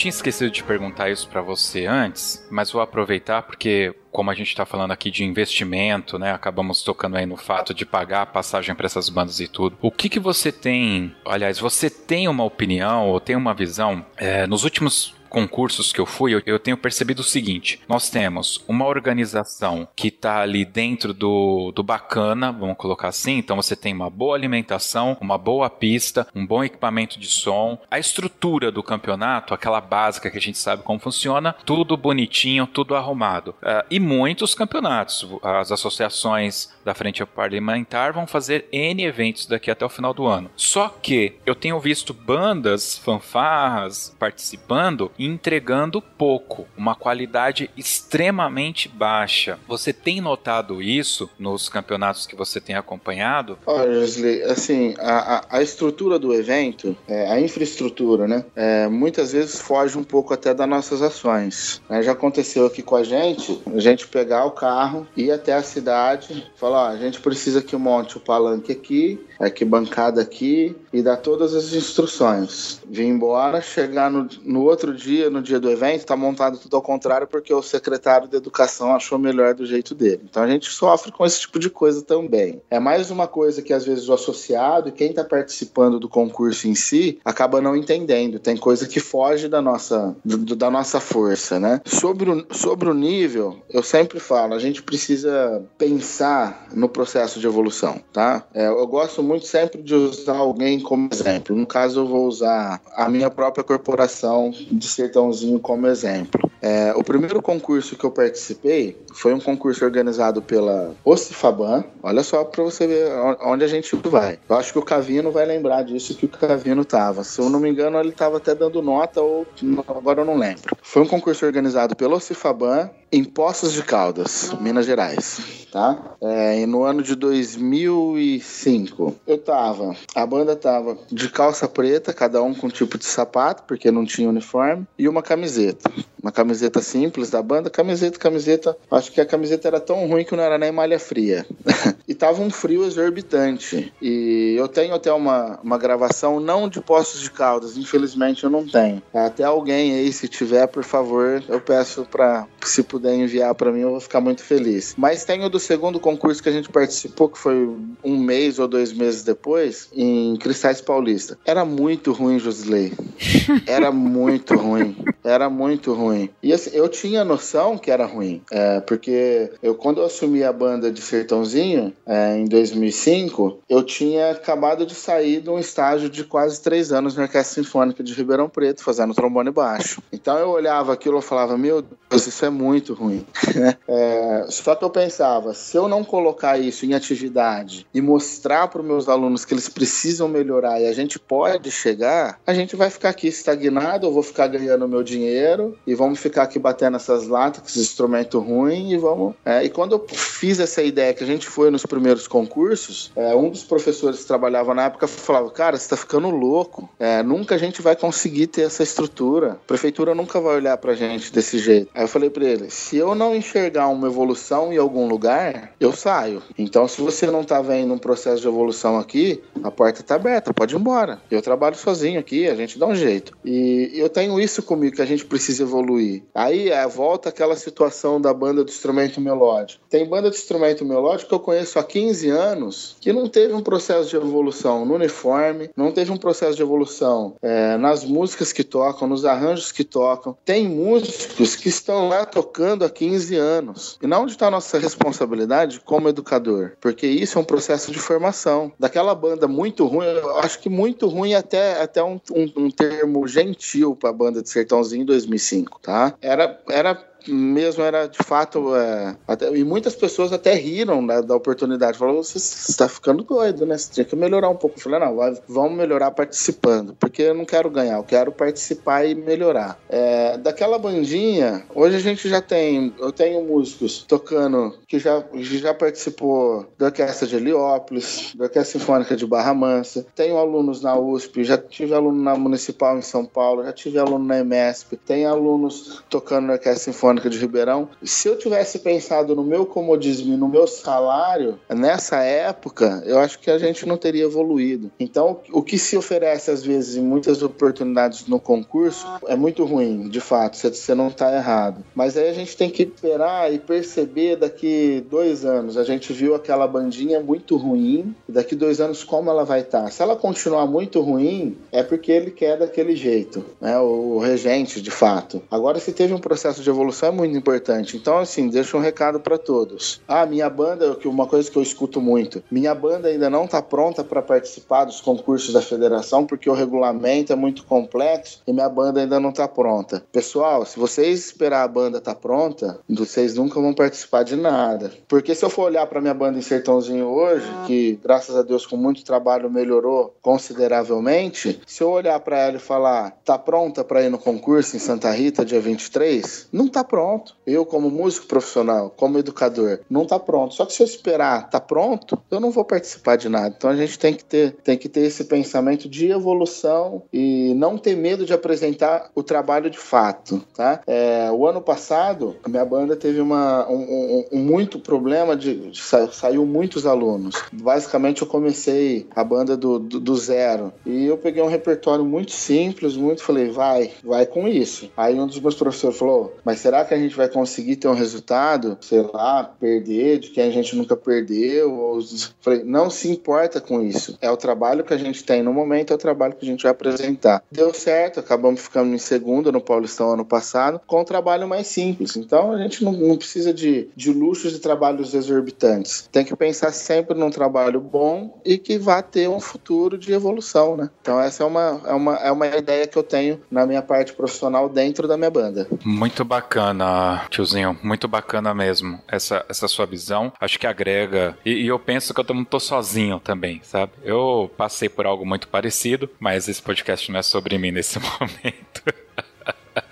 Tinha esquecido de perguntar isso para você antes, mas vou aproveitar porque como a gente está falando aqui de investimento, né? Acabamos tocando aí no fato de pagar a passagem para essas bandas e tudo. O que que você tem? Aliás, você tem uma opinião ou tem uma visão? É, nos últimos concursos que eu fui, eu, eu tenho percebido o seguinte: nós temos uma organização que está ali dentro do, do bacana, vamos colocar assim. Então você tem uma boa alimentação, uma boa pista, um bom equipamento de som, a estrutura do campeonato, aquela básica que a gente sabe como funciona, tudo bonitinho, tudo arrumado. Uh, e muitos campeonatos. As associações da Frente Parlamentar vão fazer N eventos daqui até o final do ano. Só que eu tenho visto bandas, fanfarras participando entregando pouco, uma qualidade extremamente baixa. Você tem notado isso nos campeonatos que você tem acompanhado? Olha, assim, a, a, estrutura do evento, é, a infraestrutura, né, é, muitas vezes foge um pouco até das nossas ações. É, já aconteceu aqui com a gente, a gente pegar o carro, ir até a cidade, falar ó, a gente precisa que monte o palanque aqui, arquibancada aqui e dar todas as instruções. Vim embora, chegar no, no outro dia, no dia do evento, tá montado tudo ao contrário porque o secretário de educação achou melhor do jeito dele. Então a gente sofre com esse tipo de coisa também. É mais uma coisa que às vezes o associado e quem tá participando do concurso em si acaba não entendendo. Tem coisa que foge da nossa, do, da nossa força, né? Sobre o, sobre o nível, eu sempre falo, a gente precisa pensar no processo de evolução, tá? É, eu gosto muito sempre de usar alguém como exemplo. No caso, eu vou usar a minha própria corporação de Sertãozinho como exemplo. É, o primeiro concurso que eu participei foi um concurso organizado pela Ocifaban. Olha só para você ver onde a gente vai. Eu acho que o Cavino vai lembrar disso que o Cavino tava. Se eu não me engano, ele tava até dando nota ou agora eu não lembro. Foi um concurso organizado pela Ocifaban em Poços de Caldas, Minas Gerais, tá? É, no ano de 2005, eu tava, a banda tava de calça preta, cada um com um tipo de sapato, porque não tinha uniforme, e uma camiseta. Uma camiseta simples da banda, camiseta, camiseta. Acho que a camiseta era tão ruim que não era nem malha fria. e tava um frio exorbitante. E eu tenho até uma, uma gravação, não de Poços de Caldas, infelizmente eu não tenho. Até alguém aí, se tiver, por favor, eu peço pra, se puder enviar para mim, eu vou ficar muito feliz. Mas tem o do segundo concurso que a gente participou, que foi um mês ou dois meses depois, em Cristais Paulista. Era muito ruim, Josley. Era muito ruim. Era muito ruim. E assim, eu tinha noção que era ruim. É, porque eu, quando eu assumi a banda de Sertãozinho, é, em 2005, eu tinha acabado de sair de um estágio de quase três anos na Orquestra Sinfônica de Ribeirão Preto, fazendo trombone baixo. Então eu olhava aquilo e falava, meu Deus, isso é muito ruim. é, só que eu pensava, se eu não colocar isso em atividade e mostrar para os meus alunos que eles precisam melhorar e a gente pode chegar, a gente vai ficar aqui estagnado, eu vou ficar ganhando meu dinheiro e vamos ficar aqui batendo essas latas instrumento ruim e vamos. É, e quando eu fiz essa ideia que a gente foi nos primeiros concursos, é, um dos professores que trabalhava na época falava: Cara, você está ficando louco, é, nunca a gente vai conseguir ter essa estrutura, a prefeitura nunca vai olhar pra gente desse jeito. Aí eu falei para ele: se eu não enxergar uma evolução em algum lugar, eu saio. Então, se você não tá vendo um processo de evolução aqui, a porta tá aberta, pode ir embora. Eu trabalho sozinho aqui, a gente dá um jeito. E eu tenho isso comigo que a gente precisa evoluir. Aí é, volta aquela situação da banda do instrumento melódico. Tem banda de instrumento melódico que eu conheço há 15 anos que não teve um processo de evolução no uniforme, não teve um processo de evolução é, nas músicas que tocam, nos arranjos que tocam. Tem músicos que estão lá tocando há 15 anos. E não onde está a nossa responsabilidade como educador? Porque isso é um processo de formação. Daquela banda muito ruim, eu acho que muito ruim até, até um, um, um termo gentil para a banda de Sertãozinho em 2005, tá? Era, era mesmo era de fato. É, até, e muitas pessoas até riram né, da oportunidade. Falaram: você está ficando doido, né? Você tinha que melhorar um pouco. Eu falei: não, vamos melhorar participando, porque eu não quero ganhar, eu quero participar e melhorar. É, daquela bandinha, hoje a gente já tem. Eu tenho músicos tocando que já, já participou da Orquestra de Heliópolis, da Orquestra Sinfônica de Barra Mansa. Tenho alunos na USP, já tive aluno na Municipal em São Paulo, já tive aluno na EMESP, tem alunos tocando na Orquestra Sinfônica de Ribeirão. Se eu tivesse pensado no meu comodismo e no meu salário, nessa época, eu acho que a gente não teria evoluído. Então, o que se oferece, às vezes, em muitas oportunidades no concurso, é muito ruim, de fato, você não está errado. Mas aí a gente tem que esperar e perceber daqui dois anos. A gente viu aquela bandinha muito ruim, daqui dois anos como ela vai estar. Tá? Se ela continuar muito ruim, é porque ele quer daquele jeito, né? O regente, de fato. Agora, se teve um processo de evolução é muito importante. Então, assim, deixa um recado para todos. Ah, minha banda, uma coisa que eu escuto muito, minha banda ainda não está pronta para participar dos concursos da federação porque o regulamento é muito complexo e minha banda ainda não está pronta. Pessoal, se vocês esperar a banda estar tá pronta, vocês nunca vão participar de nada. Porque se eu for olhar para minha banda em Sertãozinho hoje, que graças a Deus com muito trabalho melhorou consideravelmente, se eu olhar para ela e falar, tá pronta para ir no concurso em Santa Rita dia 23, não tá pronto. Eu, como músico profissional, como educador, não está pronto. Só que se eu esperar tá pronto, eu não vou participar de nada. Então a gente tem que ter, tem que ter esse pensamento de evolução e não ter medo de apresentar o trabalho de fato, tá? É, o ano passado, a minha banda teve uma, um, um, um muito problema de, de sa, saiu muitos alunos. Basicamente, eu comecei a banda do, do, do zero e eu peguei um repertório muito simples, muito falei, vai, vai com isso. Aí um dos meus professores falou, mas será será que a gente vai conseguir ter um resultado, sei lá, perder de quem a gente nunca perdeu? Ou... Falei, não se importa com isso. É o trabalho que a gente tem no momento, é o trabalho que a gente vai apresentar. Deu certo, acabamos ficando em segundo no Paulistão ano passado, com um trabalho mais simples. Então a gente não, não precisa de, de luxos e trabalhos exorbitantes. Tem que pensar sempre num trabalho bom e que vá ter um futuro de evolução, né? Então essa é uma, é uma, é uma ideia que eu tenho na minha parte profissional dentro da minha banda. Muito bacana bacana, tiozinho. Muito bacana mesmo essa, essa sua visão. Acho que agrega. E, e eu penso que eu não tô sozinho também, sabe? Eu passei por algo muito parecido, mas esse podcast não é sobre mim nesse momento.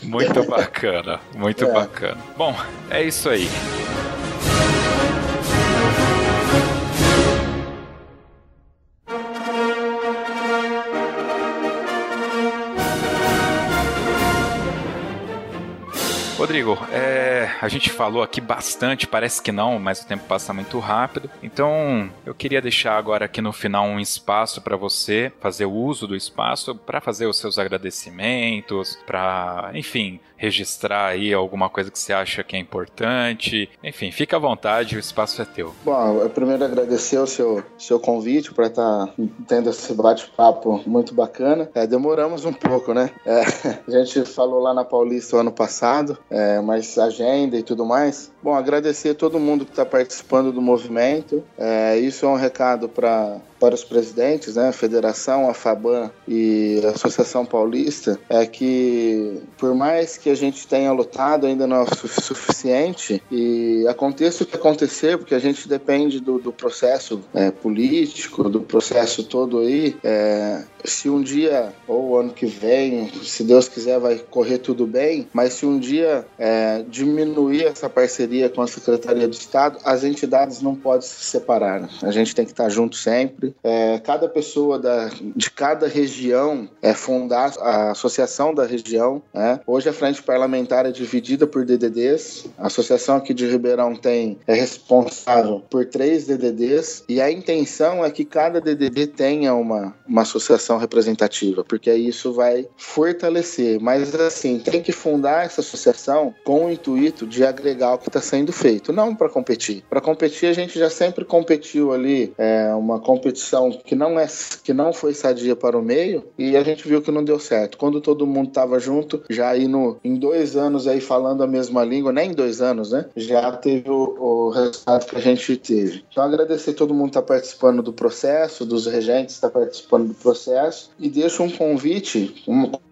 muito bacana, muito é. bacana. Bom, é isso aí. Rodrigo, é, a gente falou aqui bastante, parece que não, mas o tempo passa muito rápido. Então, eu queria deixar agora aqui no final um espaço para você fazer o uso do espaço para fazer os seus agradecimentos, para, enfim, registrar aí alguma coisa que você acha que é importante. Enfim, fica à vontade, o espaço é teu. Bom, eu primeiro agradecer o seu, seu convite para estar tá tendo esse bate-papo muito bacana. É, demoramos um pouco, né? É, a gente falou lá na Paulista o ano passado, é, mas agenda e tudo mais. Bom, agradecer a todo mundo que está participando do movimento. É, isso é um recado para para os presidentes, né, a federação, a FABAN e a Associação Paulista, é que por mais que a gente tenha lutado, ainda não é suficiente e aconteça o que acontecer, porque a gente depende do, do processo é, político, do processo todo aí, é, se um dia, ou ano que vem, se Deus quiser, vai correr tudo bem, mas se um dia é, diminuir essa parceria com a Secretaria do Estado, as entidades não podem se separar. A gente tem que estar junto sempre, é, cada pessoa da, de cada região é fundar a associação da região. Né? Hoje a frente parlamentar é dividida por DDDs. A associação aqui de Ribeirão tem é responsável por três DDDs e a intenção é que cada DDD tenha uma, uma associação representativa, porque isso vai fortalecer. Mas assim, tem que fundar essa associação com o intuito de agregar o que está sendo feito, não para competir. Para competir a gente já sempre competiu ali, é, uma competição que não, é, que não foi sadia para o meio e a gente viu que não deu certo. Quando todo mundo estava junto, já aí no, em dois anos aí falando a mesma língua, nem em dois anos, né? Já teve o, o resultado que a gente teve. Então agradecer todo mundo que está participando do processo, dos regentes que está participando do processo e deixo um convite,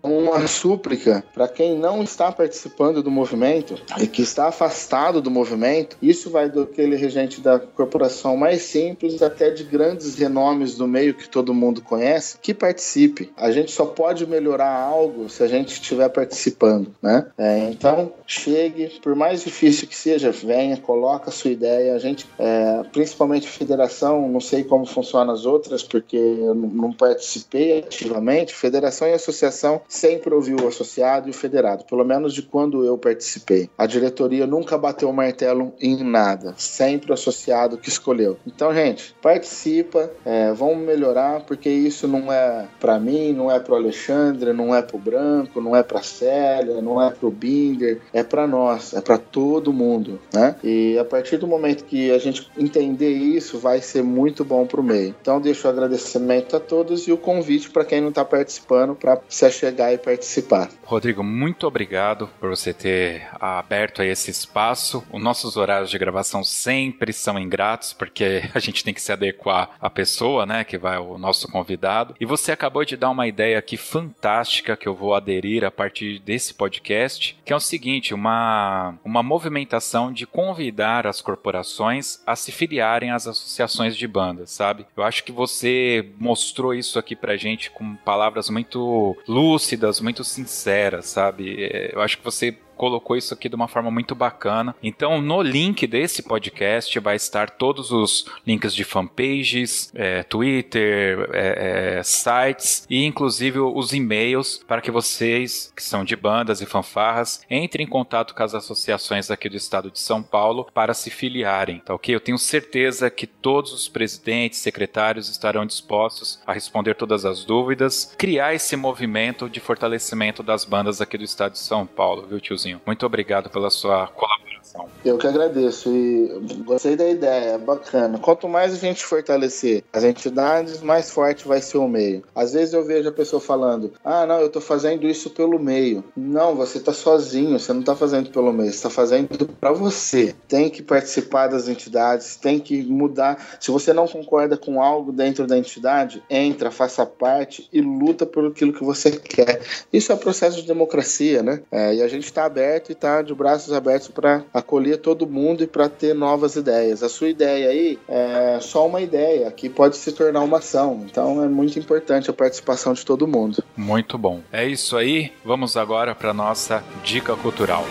uma súplica para quem não está participando do movimento e que está afastado do movimento. Isso vai do aquele regente da corporação mais simples até de grandes renomes nomes do meio que todo mundo conhece, que participe. A gente só pode melhorar algo se a gente estiver participando, né? É, então, chegue, por mais difícil que seja, venha, coloca a sua ideia. A gente, é, principalmente federação, não sei como funciona as outras, porque eu não participei ativamente. Federação e associação sempre ouviu o associado e o federado, pelo menos de quando eu participei. A diretoria nunca bateu o martelo em nada, sempre associado que escolheu. Então, gente, participa, é, vamos melhorar, porque isso não é para mim, não é pro Alexandre, não é pro Branco, não é pra Célia, não é pro Binger, é para nós, é para todo mundo, né? E a partir do momento que a gente entender isso, vai ser muito bom pro meio. Então deixo o agradecimento a todos e o convite para quem não está participando para se achegar e participar. Rodrigo, muito obrigado por você ter aberto esse espaço. Os nossos horários de gravação sempre são ingratos, porque a gente tem que se adequar à pessoa pessoa, né, que vai o nosso convidado. E você acabou de dar uma ideia aqui fantástica que eu vou aderir a partir desse podcast, que é o seguinte, uma uma movimentação de convidar as corporações a se filiarem às associações de bandas, sabe? Eu acho que você mostrou isso aqui pra gente com palavras muito lúcidas, muito sinceras, sabe? É, eu acho que você colocou isso aqui de uma forma muito bacana. Então, no link desse podcast vai estar todos os links de fanpages, é, Twitter, é, é, sites e inclusive os e-mails para que vocês, que são de bandas e fanfarras, entrem em contato com as associações aqui do estado de São Paulo para se filiarem, tá ok? Eu tenho certeza que todos os presidentes, secretários estarão dispostos a responder todas as dúvidas, criar esse movimento de fortalecimento das bandas aqui do estado de São Paulo, viu, tiozinho? Muito obrigado pela sua colaboração. Eu que agradeço e gostei da ideia, é bacana. Quanto mais a gente fortalecer as entidades, mais forte vai ser o meio. Às vezes eu vejo a pessoa falando: ah, não, eu tô fazendo isso pelo meio. Não, você tá sozinho, você não tá fazendo pelo meio, você tá fazendo para você. Tem que participar das entidades, tem que mudar. Se você não concorda com algo dentro da entidade, entra, faça parte e luta por aquilo que você quer. Isso é processo de democracia, né? É, e a gente tá aberto e está de braços abertos para acolher todo mundo e para ter novas ideias. A sua ideia aí é só uma ideia que pode se tornar uma ação. Então é muito importante a participação de todo mundo. Muito bom. É isso aí. Vamos agora para nossa dica cultural.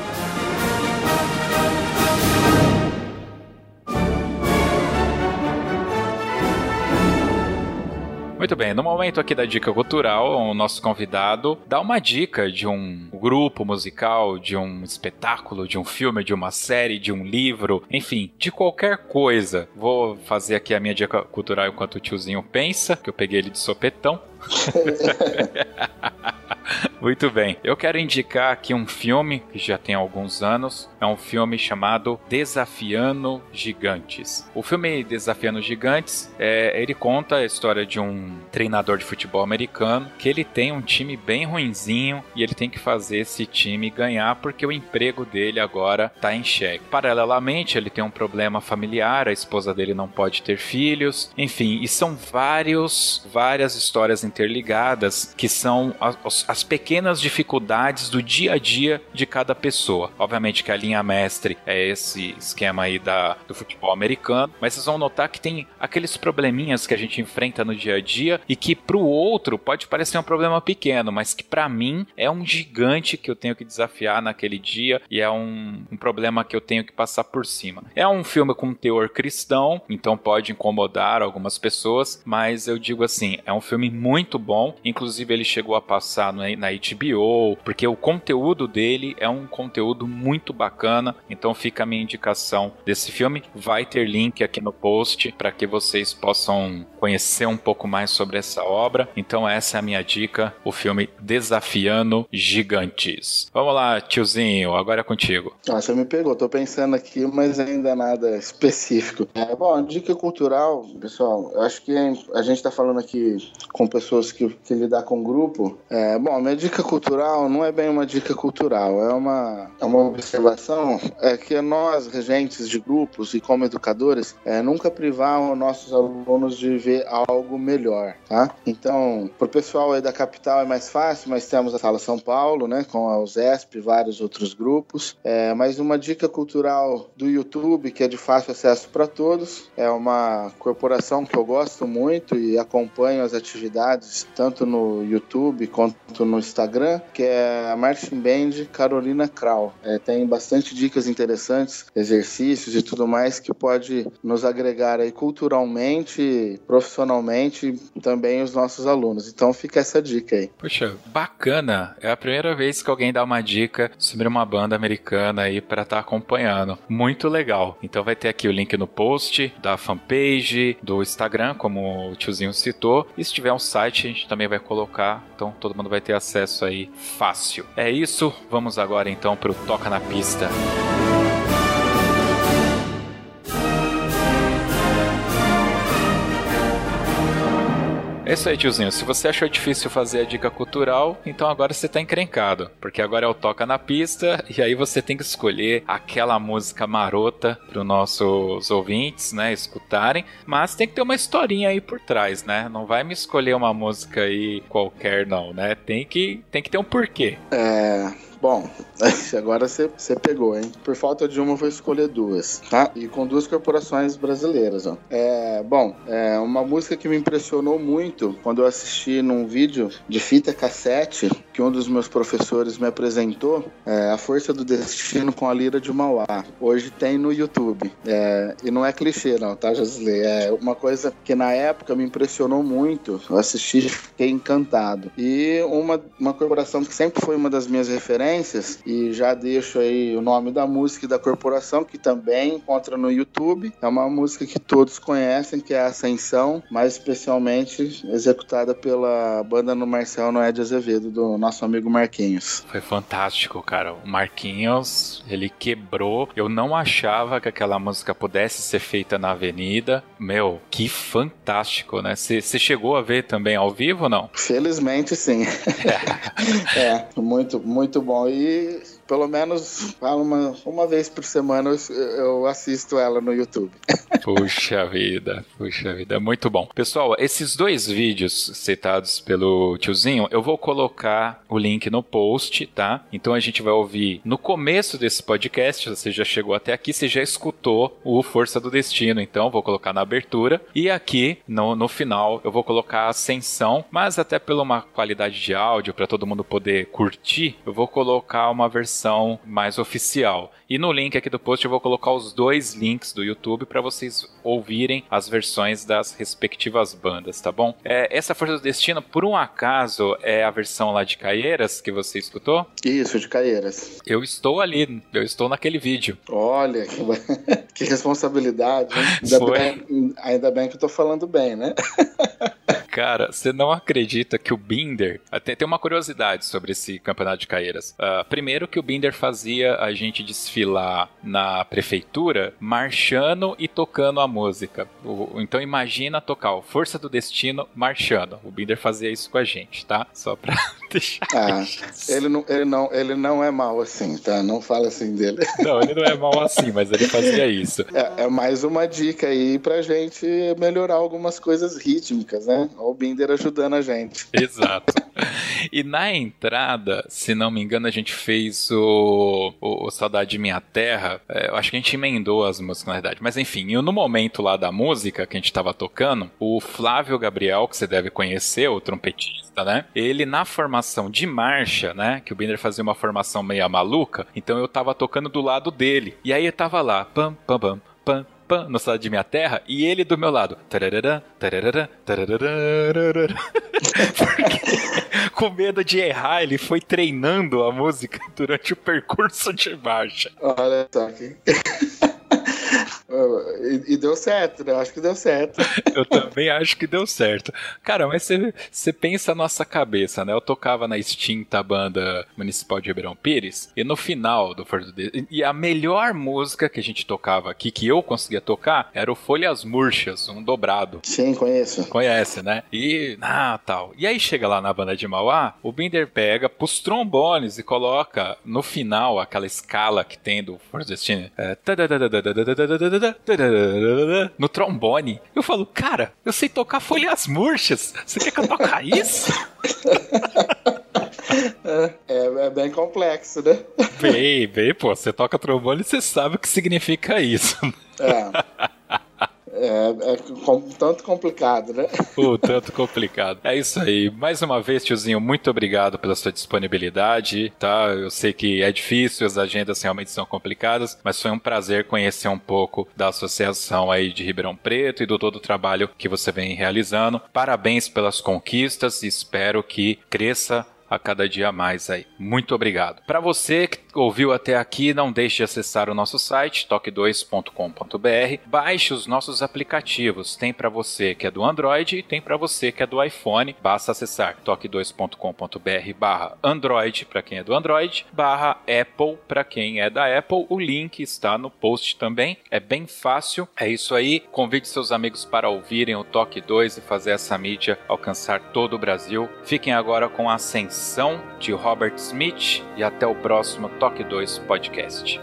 Muito bem, no momento aqui da dica cultural, o nosso convidado dá uma dica de um grupo musical, de um espetáculo, de um filme, de uma série, de um livro, enfim, de qualquer coisa. Vou fazer aqui a minha dica cultural enquanto o tiozinho pensa, que eu peguei ele de sopetão. Muito bem. Eu quero indicar aqui um filme que já tem alguns anos. É um filme chamado Desafiando Gigantes. O filme Desafiando Gigantes, é, ele conta a história de um treinador de futebol americano que ele tem um time bem ruinzinho e ele tem que fazer esse time ganhar porque o emprego dele agora está em xeque. Paralelamente, ele tem um problema familiar, a esposa dele não pode ter filhos, enfim, e são vários, várias histórias interligadas que são as, as pequenas dificuldades do dia a dia de cada pessoa. Obviamente que a linha mestre é esse esquema aí da, do futebol americano, mas vocês vão notar que tem aqueles probleminhas que a gente enfrenta no dia a dia e que pro outro pode parecer um problema pequeno, mas que para mim é um gigante que eu tenho que desafiar naquele dia e é um, um problema que eu tenho que passar por cima. É um filme com teor cristão, então pode incomodar algumas pessoas, mas eu digo assim, é um filme muito bom, inclusive ele chegou a passar na HBO, porque o conteúdo dele é um conteúdo muito bacana. Então fica a minha indicação desse filme. Vai ter link aqui no post para que vocês possam conhecer um pouco mais sobre essa obra. Então essa é a minha dica, o filme Desafiando Gigantes. Vamos lá, tiozinho, agora é contigo. Ah, você me pegou, tô pensando aqui, mas ainda nada específico. É, bom, dica cultural, pessoal, eu acho que a gente tá falando aqui com pessoas que, que lidar com grupo. É, bom, minha dica cultural não é bem uma dica cultural, é uma, é uma observação é que nós, regentes de grupos e como educadores, é, nunca privar os nossos alunos de ver algo melhor, tá? Então, pro pessoal aí da capital é mais fácil, mas temos a Sala São Paulo, né, com a USESP e vários outros grupos. É, mas uma dica cultural do YouTube, que é de fácil acesso para todos, é uma corporação que eu gosto muito e acompanho as atividades tanto no YouTube quanto no Instagram, que é a Martin Band Carolina Krau. É, tem bastante dicas interessantes, exercícios e tudo mais que pode nos agregar aí culturalmente, profissionalmente, também os nossos alunos. Então fica essa dica aí. Poxa, bacana. É a primeira vez que alguém dá uma dica sobre uma banda americana aí para estar tá acompanhando. Muito legal. Então vai ter aqui o link no post da fanpage, do Instagram, como o tiozinho citou. E se tiver um site, a gente também vai colocar. Então todo mundo vai ter acesso aí fácil. É isso. Vamos agora então para o Toca na Pista. É isso aí, tiozinho. Se você achou difícil fazer a dica cultural, então agora você tá encrencado. Porque agora é o Toca na Pista e aí você tem que escolher aquela música marota para os nossos ouvintes, né, escutarem. Mas tem que ter uma historinha aí por trás, né? Não vai me escolher uma música aí qualquer, não, né? Tem que, tem que ter um porquê. É. Bom, agora você pegou, hein? Por falta de uma, eu vou escolher duas, tá? E com duas corporações brasileiras, ó. É, bom, é uma música que me impressionou muito quando eu assisti num vídeo de fita cassete que um dos meus professores me apresentou, é A Força do Destino com a Lira de Mauá. Hoje tem no YouTube. É, e não é clichê, não, tá, Josilei? É uma coisa que na época me impressionou muito. Eu assisti e fiquei encantado. E uma, uma corporação que sempre foi uma das minhas referências, e já deixo aí o nome da música e da corporação, que também encontra no YouTube. É uma música que todos conhecem, que é a Ascensão, mais especialmente executada pela banda no Marcel Noé de Azevedo, do nosso amigo Marquinhos. Foi fantástico, cara. O Marquinhos, ele quebrou. Eu não achava que aquela música pudesse ser feita na avenida. Meu, que fantástico, né? Você chegou a ver também ao vivo ou não? Felizmente, sim. é, muito, muito bom. E pelo menos uma, uma vez por semana eu, assisto ela no YouTube. Puxa vida, puxa vida, muito bom. Pessoal, esses dois vídeos citados pelo tiozinho, eu vou colocar o link no post, tá? Então a gente vai ouvir no começo desse podcast, você já chegou até aqui, você já escutou o Força do Destino, então vou colocar na abertura. E aqui no, no final eu vou colocar a Ascensão, mas até pela uma qualidade de áudio para todo mundo poder curtir, eu vou colocar uma versão versão mais oficial. E no link aqui do post eu vou colocar os dois links do YouTube para vocês ouvirem as versões das respectivas bandas, tá bom? É, essa Força do Destino, por um acaso, é a versão lá de Caieiras que você escutou? Isso, de Caieiras. Eu estou ali, eu estou naquele vídeo. Olha, que, responsabilidade. Ainda bem, ainda bem que eu tô falando bem, né? Cara, você não acredita que o Binder. Tem, tem uma curiosidade sobre esse campeonato de Caieiras. Uh, primeiro, que o Binder fazia a gente desfilar na prefeitura marchando e tocando a música. O, então, imagina tocar o Força do Destino marchando. O Binder fazia isso com a gente, tá? Só pra deixar. Ah, ele não, ele, não, ele não é mal assim, tá? Não fala assim dele. Não, ele não é mal assim, mas ele fazia isso. É, é mais uma dica aí pra gente melhorar algumas coisas rítmicas, né? O Binder ajudando a gente. Exato. E na entrada, se não me engano, a gente fez o, o, o Saudade de Minha Terra. É, eu acho que a gente emendou as músicas, na verdade. Mas enfim, no momento lá da música que a gente tava tocando, o Flávio Gabriel, que você deve conhecer, o trompetista, né? Ele na formação de marcha, né? Que o Binder fazia uma formação meio maluca. Então eu tava tocando do lado dele. E aí eu tava lá, pam, pam, pam, pam, no Cidade de Minha Terra, e ele do meu lado. Tararara, tararara, tararara, Porque, com medo de errar, ele foi treinando a música durante o percurso de marcha. Olha só aqui. E, e, deu certo, né? Eu acho que deu certo. eu também acho que deu certo. Cara, mas você pensa a nossa cabeça, né? Eu tocava na extinta banda municipal de Ribeirão Pires, e no final do Força do E a melhor música que a gente tocava aqui, que eu conseguia tocar, era o Folhas Murchas, um dobrado. Sim, conheço. Conhece, né? E. Ah, tal. E aí chega lá na banda de Mauá, o Binder pega pros trombones e coloca no final aquela escala que tem do Força do Destino. É, no trombone. Eu falo, cara, eu sei tocar folhas murchas. Você quer que eu toque isso? É, é, bem complexo, né? Bem, bem, pô, você toca trombone e você sabe o que significa isso. É. É, é com, tanto complicado, né? O tanto complicado. É isso aí. Mais uma vez, tiozinho, muito obrigado pela sua disponibilidade, tá? Eu sei que é difícil, as agendas realmente são complicadas, mas foi um prazer conhecer um pouco da associação aí de Ribeirão Preto e do todo o trabalho que você vem realizando. Parabéns pelas conquistas e espero que cresça a cada dia mais aí. Muito obrigado. Para você que ouviu até aqui, não deixe de acessar o nosso site toque2.com.br. Baixe os nossos aplicativos. Tem para você que é do Android e tem para você que é do iPhone. Basta acessar toque2.com.br/barra Android para quem é do Android, Apple para quem é da Apple. O link está no post também. É bem fácil. É isso aí. Convide seus amigos para ouvirem o Toque 2 e fazer essa mídia alcançar todo o Brasil. Fiquem agora com a Ascensão de Robert Smith e até o próximo Toque 2 Podcast.